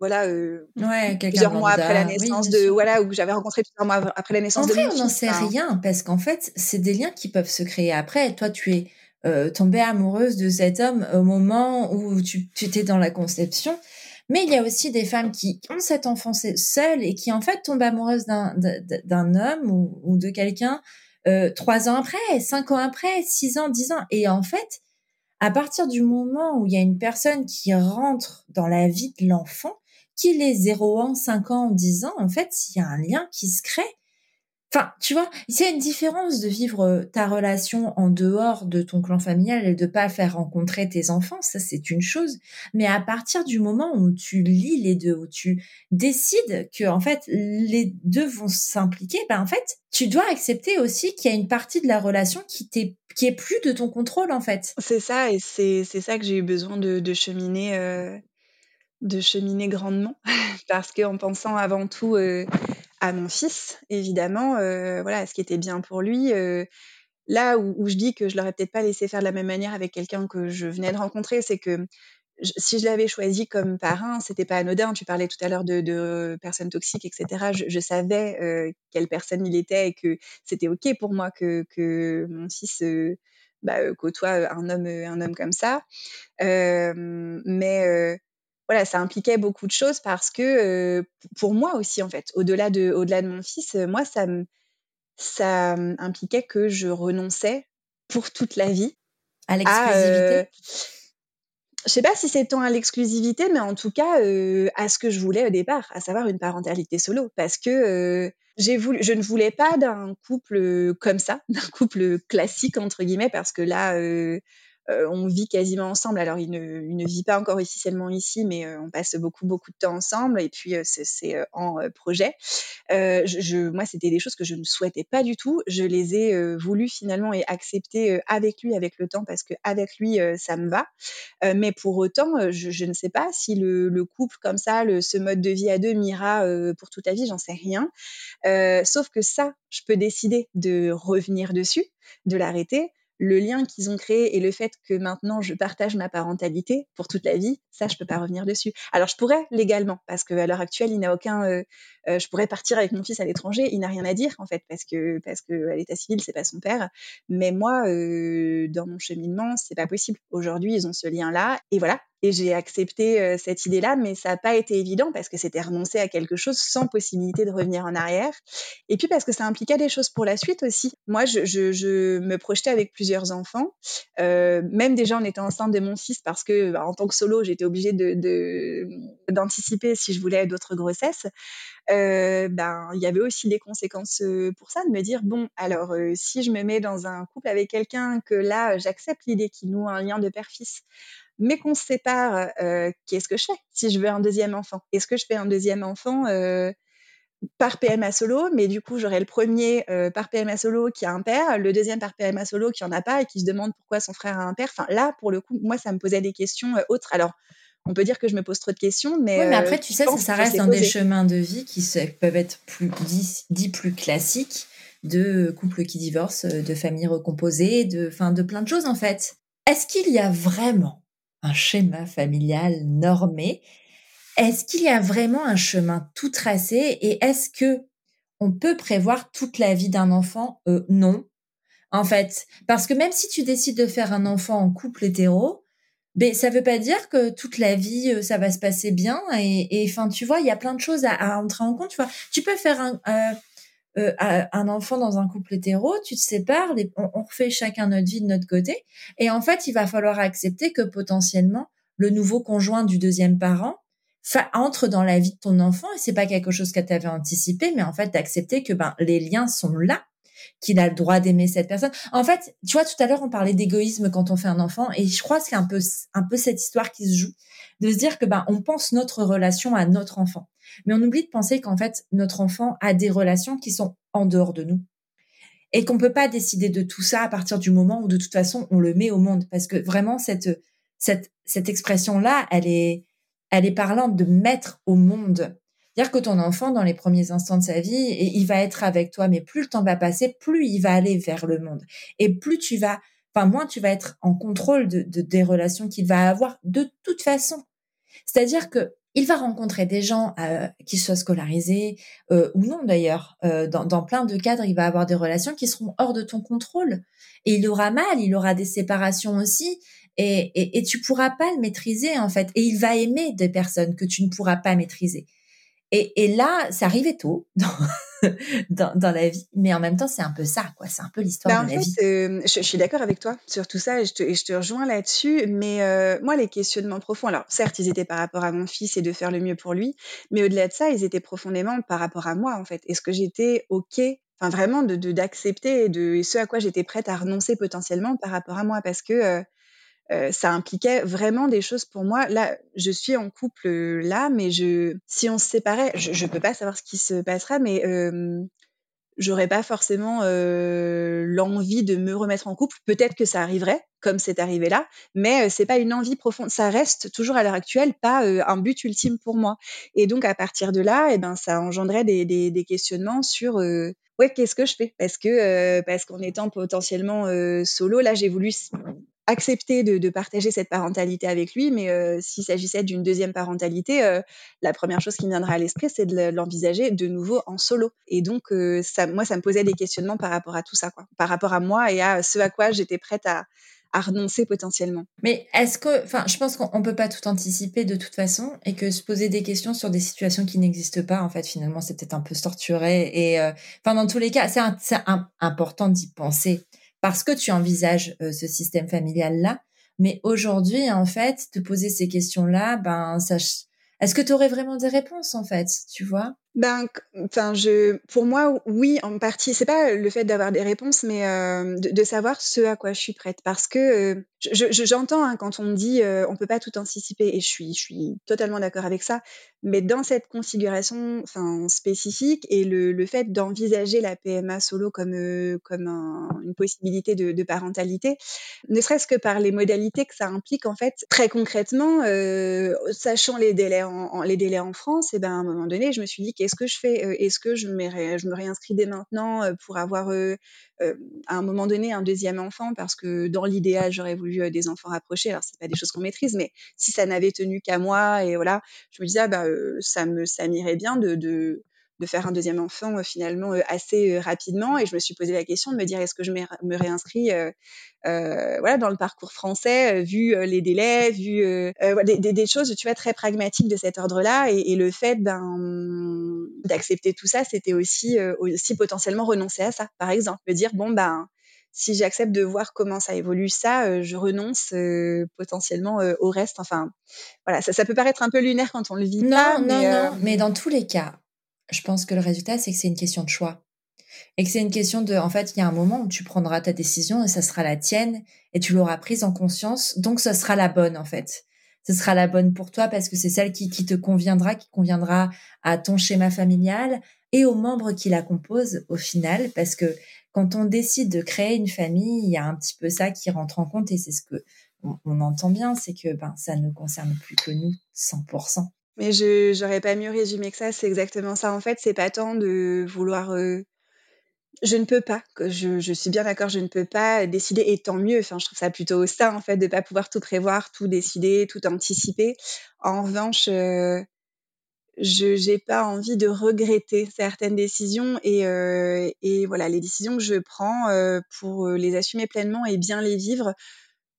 Voilà, ouais, plusieurs mois après la naissance de voilà ou que j'avais rencontré plusieurs mois après la naissance en de vrai, on n'en sait rien parce qu'en fait c'est des liens qui peuvent se créer après toi tu es tombée amoureuse de cet homme au moment où tu, tu étais dans la conception mais il y a aussi des femmes qui ont cette enfance seule et qui en fait tombent amoureuses d'un homme ou, de quelqu'un euh, trois ans après, cinq ans après, six ans, dix ans. Et en fait, à partir du moment où il y a une personne qui rentre dans la vie de l'enfant, qu'il ait 0 ans, 5 ans, 10 ans, en fait, il y a un lien qui se crée Enfin, tu vois, c'est une différence de vivre euh, ta relation en dehors de ton clan familial et de pas faire rencontrer tes enfants, ça c'est une chose. Mais à partir du moment où tu lis les deux, où tu décides que en fait les deux vont s'impliquer, ben en fait tu dois accepter aussi qu'il y a une partie de la relation qui t'est qui est plus de ton contrôle en fait. C'est ça et c'est c'est ça que j'ai eu besoin de, de cheminer euh, de cheminer grandement parce qu'en pensant avant tout euh, à mon fils, évidemment, euh, voilà, ce qui était bien pour lui. Euh, là où, je dis que je l'aurais peut-être pas laissé faire de la même manière avec quelqu'un que je venais de rencontrer, c'est que si je l'avais choisi comme parrain, c'était pas anodin. Tu parlais tout à l'heure de, personnes toxiques, etc. Je, savais euh, quelle personne il était et que c'était ok pour moi que, mon fils bah, côtoie un homme, un homme comme ça. mais voilà, ça impliquait beaucoup de choses parce que euh, pour moi aussi, en fait, au-delà de, au-delà de mon fils, euh, moi, ça, ça impliquait que je renonçais pour toute la vie à l'exclusivité? je sais pas si c'est tant à l'exclusivité, mais en tout cas euh, à ce que je voulais au départ, à savoir une parentalité solo, parce que euh, voulu, je ne voulais pas d'un couple comme ça, d'un couple classique entre guillemets, parce que là, euh, euh, on vit quasiment ensemble. Alors, il ne, il ne, vit pas encore officiellement ici, mais euh, on passe beaucoup, beaucoup de temps ensemble. Et puis, euh, c'est en projet. Je, je, moi, c'était des choses que je ne souhaitais pas du tout. Je les ai voulu finalement et accepter avec lui, avec le temps, parce que avec lui, ça me va. mais pour autant, je, je, ne sais pas si le, le couple comme ça, le, ce mode de vie à deux m'ira pour toute la vie. J'en sais rien. sauf que ça, je peux décider de revenir dessus, de l'arrêter le lien qu'ils ont créé et le fait que maintenant je partage ma parentalité pour toute la vie, ça je peux pas revenir dessus. Alors je pourrais légalement parce que à l'heure actuelle il n'a aucun, euh, euh, je pourrais partir avec mon fils à l'étranger, il n'a rien à dire en fait parce que parce que l'état civil c'est pas son père, mais moi euh, dans mon cheminement c'est pas possible. Aujourd'hui ils ont ce lien là et voilà et j'ai accepté euh, cette idée-là, mais ça n'a pas été évident parce que c'était renoncer à quelque chose sans possibilité de revenir en arrière. Et puis parce que ça impliquait des choses pour la suite aussi. Moi, je, me projetais avec plusieurs enfants, euh, même déjà en étant enceinte de mon fils, parce que bah, en tant que solo, j'étais obligée d'anticiper si je voulais d'autres grossesses. Euh, ben, il y avait aussi des conséquences pour ça, de me dire bon, alors si je me mets dans un couple avec quelqu'un que là, j'accepte l'idée qu'il noue un lien de père-fils mais qu'on se sépare, euh, qu'est-ce que je fais si je veux un deuxième enfant? Est-ce que je fais un deuxième enfant euh, par PMA solo, mais du coup j'aurai le premier euh, par PMA solo qui a un père, le deuxième par PMA solo qui en a pas et qui se demande pourquoi son frère a un père? Enfin là, pour le coup, moi ça me posait des questions autres. Alors on peut dire que je me pose trop de questions, mais. Oui, mais après, tu sais, ça, ça reste dans des chemins de vie qui peuvent être plus dits, plus classiques de couples qui divorcent, de familles recomposées, de, fin, de plein de choses en fait. Est-ce qu'il y a vraiment un schéma familial normé. Est-ce qu'il y a vraiment un chemin tout tracé et est-ce que on peut prévoir toute la vie d'un enfant? Euh, Non. En fait, parce que même si tu décides de faire un enfant en couple hétéro, ben ça veut pas dire que toute la vie euh, ça va se passer bien et enfin tu vois il y a plein de choses à, entrer en compte tu vois tu peux faire un euh, euh, un enfant dans un couple hétéro, tu te sépares, on, refait chacun notre vie de notre côté, et en fait, il va falloir accepter que potentiellement le nouveau conjoint du deuxième parent entre dans la vie de ton enfant, et c'est pas quelque chose que tu avais anticipé, mais en fait d'accepter que ben les liens sont là, qu'il a le droit d'aimer cette personne. En fait, tu vois, tout à l'heure on parlait d'égoïsme quand on fait un enfant, et je crois que c'est un peu un peu cette histoire qui se joue, de se dire que ben on pense notre relation à notre enfant. Mais on oublie de penser qu'en fait, notre enfant a des relations qui sont en dehors de nous. Et qu'on peut pas décider de tout ça à partir du moment où de toute façon on le met au monde. Parce que vraiment, cette, cette, cette expression-là, elle est, elle est parlante de mettre au monde. Dire que ton enfant, dans les premiers instants de sa vie, il va être avec toi, mais plus le temps va passer, plus il va aller vers le monde. Et plus tu vas, enfin, moins tu vas être en contrôle de des relations qu'il va avoir de toute façon. C'est-à-dire que il va rencontrer des gens euh, qui soient scolarisés euh, ou non d'ailleurs. Euh, dans, dans, plein de cadres, il va avoir des relations qui seront hors de ton contrôle. Et il aura mal, il aura des séparations aussi. Et, et, et tu pourras pas le maîtriser en fait. Et il va aimer des personnes que tu ne pourras pas maîtriser. Et, et là, ça arrivait tôt dans, dans, dans, la vie, mais en même temps, c'est un peu ça, quoi. C'est un peu l'histoire bah, de la fait, vie. Euh, je, je, suis d'accord avec toi sur tout ça et je te, et je te rejoins là-dessus. Mais euh, moi, les questionnements profonds, alors certes, ils étaient par rapport à mon fils et de faire le mieux pour lui, mais au-delà de ça, ils étaient profondément par rapport à moi, en fait. Est-ce que j'étais OK Enfin, vraiment, d'accepter de, d'accepter de, ce à quoi j'étais prête à renoncer potentiellement par rapport à moi, parce que euh, euh, ça impliquait vraiment des choses pour moi. Là, je suis en couple euh, là, mais je, si on se séparait, je, je peux pas savoir ce qui se passera, mais euh, j'aurais pas forcément euh, l'envie de me remettre en couple. Peut-être que ça arriverait, comme c'est arrivé là, mais c'est pas une envie profonde. Ça reste toujours à l'heure actuelle pas un but ultime pour moi. Et donc à partir de là, eh ben ça engendrait des, des, des questionnements sur ouais qu'est-ce que je fais? Parce que parce qu'en étant potentiellement solo, là j'ai voulu accepter de, partager cette parentalité avec lui, mais euh, s'il s'agissait d'une deuxième parentalité, euh, la première chose qui me viendra à l'esprit, c'est de l'envisager de nouveau en solo. Et donc, euh, moi, ça me posait des questionnements par rapport à tout ça, quoi, par rapport à moi et à ce à quoi j'étais prête à, à renoncer potentiellement. Mais est-ce que, enfin, je pense qu'on peut pas tout anticiper de toute façon et que se poser des questions sur des situations qui n'existent pas, en fait, finalement, c'est peut-être un peu se torturer. Et, enfin, dans tous les cas, c'est important d'y penser parce que tu envisages euh, ce système familial-là, Mais aujourd'hui, en fait, te poser ces questions-là, ben, ça, est-ce que tu aurais vraiment des réponses, en fait, tu vois? Ben, enfin, je, pour moi, oui, en partie. C'est pas le fait d'avoir des réponses, mais euh, de, savoir ce à quoi je suis prête. Parce que euh, je, j'entends hein, quand on me dit euh, on peut pas tout anticiper, et je suis, je suis totalement d'accord avec ça. Mais dans cette configuration, enfin, spécifique, et le, le fait d'envisager la PMA solo comme euh, comme un, une possibilité de, parentalité, ne serait-ce que par les modalités que ça implique, en fait, très concrètement, euh, sachant les délais en, en, les délais en France, et ben à un moment donné, je me suis dit qu'est-ce que je fais euh, Est-ce que je, me réinscris dès maintenant euh, pour avoir euh, à un moment donné un deuxième enfant? Parce que dans l'idéal, j'aurais voulu des enfants rapprochés. Alors, c'est pas des choses qu'on maîtrise, mais si ça n'avait tenu qu'à moi, et voilà, je me disais, ah, bah, ça me, ça m'irait bien de de faire un deuxième enfant finalement assez rapidement et je me suis posé la question de me dire est-ce que je me réinscris euh, voilà, dans le parcours français, euh, vu euh, les délais, vu des, des, des, choses, tu vois, très pragmatiques de cet ordre-là. Et, et, le fait ben, d'accepter tout ça, c'était aussi, aussi potentiellement renoncer à ça, par exemple. Me dire, bon, ben, si j'accepte de voir comment ça évolue, ça, je renonce euh, potentiellement euh, au reste. Enfin, voilà, ça, ça, peut paraître un peu lunaire quand on le vit non, pas. Non, mais, non, mais dans tous les cas, je pense que le résultat, c'est que c'est une question de choix et que c'est une question de, en fait, il y a un moment où tu prendras ta décision et ça sera la tienne et tu l'auras prise en conscience, donc ce sera la bonne en fait. Ce sera la bonne pour toi parce que c'est celle qui, te conviendra, qui conviendra à ton schéma familial et aux membres qui la composent au final, parce que quand on décide de créer une famille, il y a un petit peu ça qui rentre en compte et c'est ce que on, on, entend bien, c'est que ben ça ne concerne plus que nous 100%. Mais je j'aurais pas mieux résumé que ça, c'est exactement ça. En fait, c'est pas tant de vouloir euh, je ne peux pas. Je, suis bien d'accord, je ne peux pas décider, et tant mieux. Enfin, je trouve ça plutôt ça, en fait, de pas pouvoir tout prévoir, tout décider, tout anticiper. En revanche, euh, je n'ai pas envie de regretter certaines décisions et, euh, et voilà, les décisions que je prends euh, pour les assumer pleinement et bien les vivre.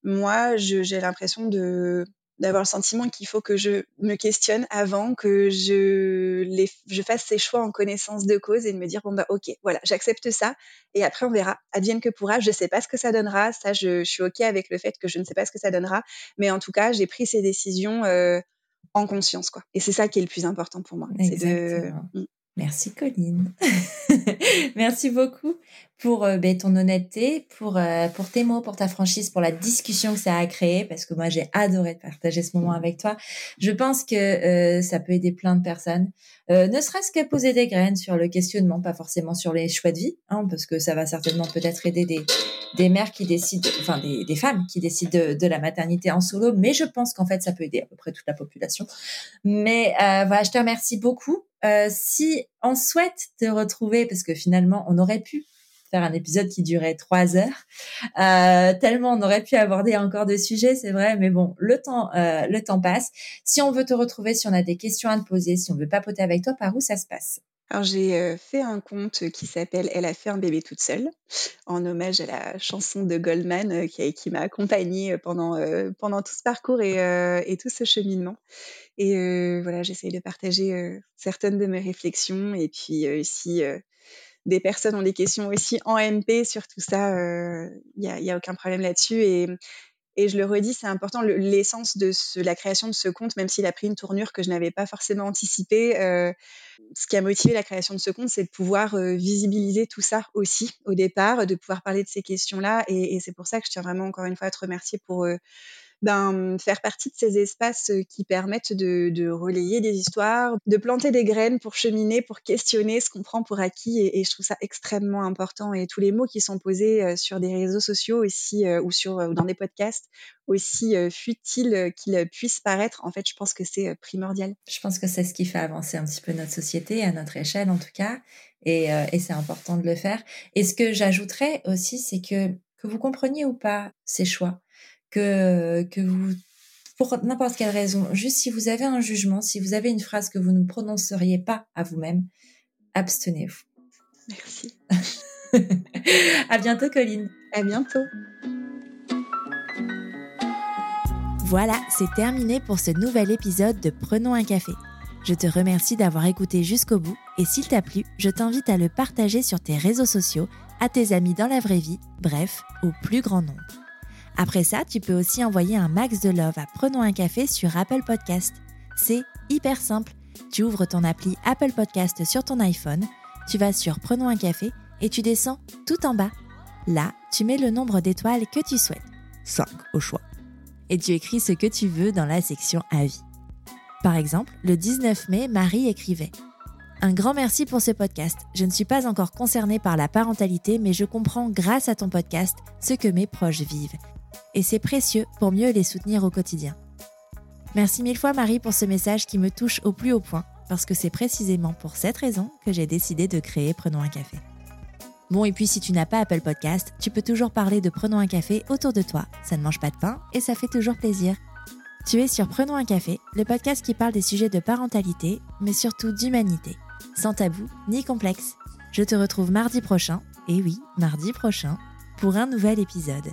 Moi, j'ai l'impression de d'avoir le sentiment qu'il faut que je me questionne avant que je, les, je fasse ces choix en connaissance de cause et de me dire bon bah ok voilà j'accepte ça et après on verra. Advienne que pourra je sais pas ce que ça donnera. Ça je, je, suis ok avec le fait que je ne sais pas ce que ça donnera. Mais en tout cas j'ai pris ces décisions euh, en conscience quoi. Et c'est ça qui est le plus important pour moi. De... Mm. Merci Colline. Merci beaucoup pour euh, ben, ton honnêteté, pour, euh, pour tes mots, pour ta franchise, pour la discussion que ça a créé, parce que moi j'ai adoré partager ce moment avec toi. Je pense que euh, ça peut aider plein de personnes, euh, ne serait-ce qu'à poser des graines sur le questionnement, pas forcément sur les choix de vie, hein, parce que ça va certainement peut-être aider des, des mères qui décident, enfin des, des femmes qui décident de, de, la maternité en solo, mais je pense qu'en fait ça peut aider à peu près toute la population. Mais euh, voilà, je te remercie beaucoup. Si on souhaite te retrouver, parce que finalement on aurait pu faire un épisode qui durait trois heures. Euh, tellement on aurait pu aborder encore des sujets, c'est vrai, mais bon, le temps, euh, le temps passe. Si on veut te retrouver, si on a des questions à te poser, si on veut papoter avec toi, par où ça se passe? Alors j'ai euh, fait un conte qui s'appelle Elle a fait un bébé toute seule, en hommage à la chanson de Goldman qui, qui m'a accompagnée pendant, pendant tout ce parcours et, et tout ce cheminement. Et voilà, j'essaye de partager certaines de mes réflexions et puis si des personnes ont des questions aussi en MP sur tout ça, il n'y a, y a aucun problème là-dessus. Et, je le redis, c'est important, l'essence de la création de ce compte, même s'il a pris une tournure que je n'avais pas forcément anticipée, euh, ce qui a motivé la création de ce compte, c'est de pouvoir euh, visibiliser tout ça aussi au départ, de pouvoir parler de ces questions-là. Et, c'est pour ça que je tiens vraiment encore une fois à te remercier pour euh, ben, faire partie de ces espaces qui permettent de, de, relayer des histoires, de planter des graines pour cheminer, pour questionner ce qu'on prend pour acquis. Et, je trouve ça extrêmement important. Et tous les mots qui sont posés sur des réseaux sociaux aussi, ou, sur, ou dans des podcasts, aussi futiles qu'ils puissent paraître, en fait, je pense que c'est primordial. Je pense que c'est ce qui fait avancer un petit peu notre société, à notre échelle en tout cas. Et, et c'est important de le faire. Et ce que j'ajouterais aussi, c'est que que vous compreniez ou pas ces choix, que, que vous, pour n'importe quelle raison, juste si vous avez un jugement, si vous avez une phrase que vous ne prononceriez pas à vous-même, abstenez-vous. Merci. à bientôt, Colline. À bientôt. Voilà, c'est terminé pour ce nouvel épisode de Prenons un café. Je te remercie d'avoir écouté jusqu'au bout et s'il t'a plu, je t'invite à le partager sur tes réseaux sociaux, à tes amis dans la vraie vie, bref, au plus grand nombre. Après ça, tu peux aussi envoyer un max de love à Prenons un café sur Apple Podcast. C'est hyper simple. Tu ouvres ton appli Apple Podcast sur ton iPhone, tu vas sur Prenons un café et tu descends tout en bas. Là, tu mets le nombre d'étoiles que tu souhaites. 5 au choix. Et tu écris ce que tu veux dans la section Avis. Par exemple, le 19 mai, Marie écrivait Un grand merci pour ce podcast. Je ne suis pas encore concernée par la parentalité, mais je comprends grâce à ton podcast ce que mes proches vivent. Et c'est précieux pour mieux les soutenir au quotidien. Merci mille fois Marie pour ce message qui me touche au plus haut point, parce que c'est précisément pour cette raison que j'ai décidé de créer Prenons un café. Bon, et puis si tu n'as pas Apple Podcast, tu peux toujours parler de Prenons un café autour de toi. Ça ne mange pas de pain et ça fait toujours plaisir. Tu es sur Prenons un café, le podcast qui parle des sujets de parentalité, mais surtout d'humanité, sans tabou ni complexe. Je te retrouve mardi prochain, et oui, mardi prochain, pour un nouvel épisode.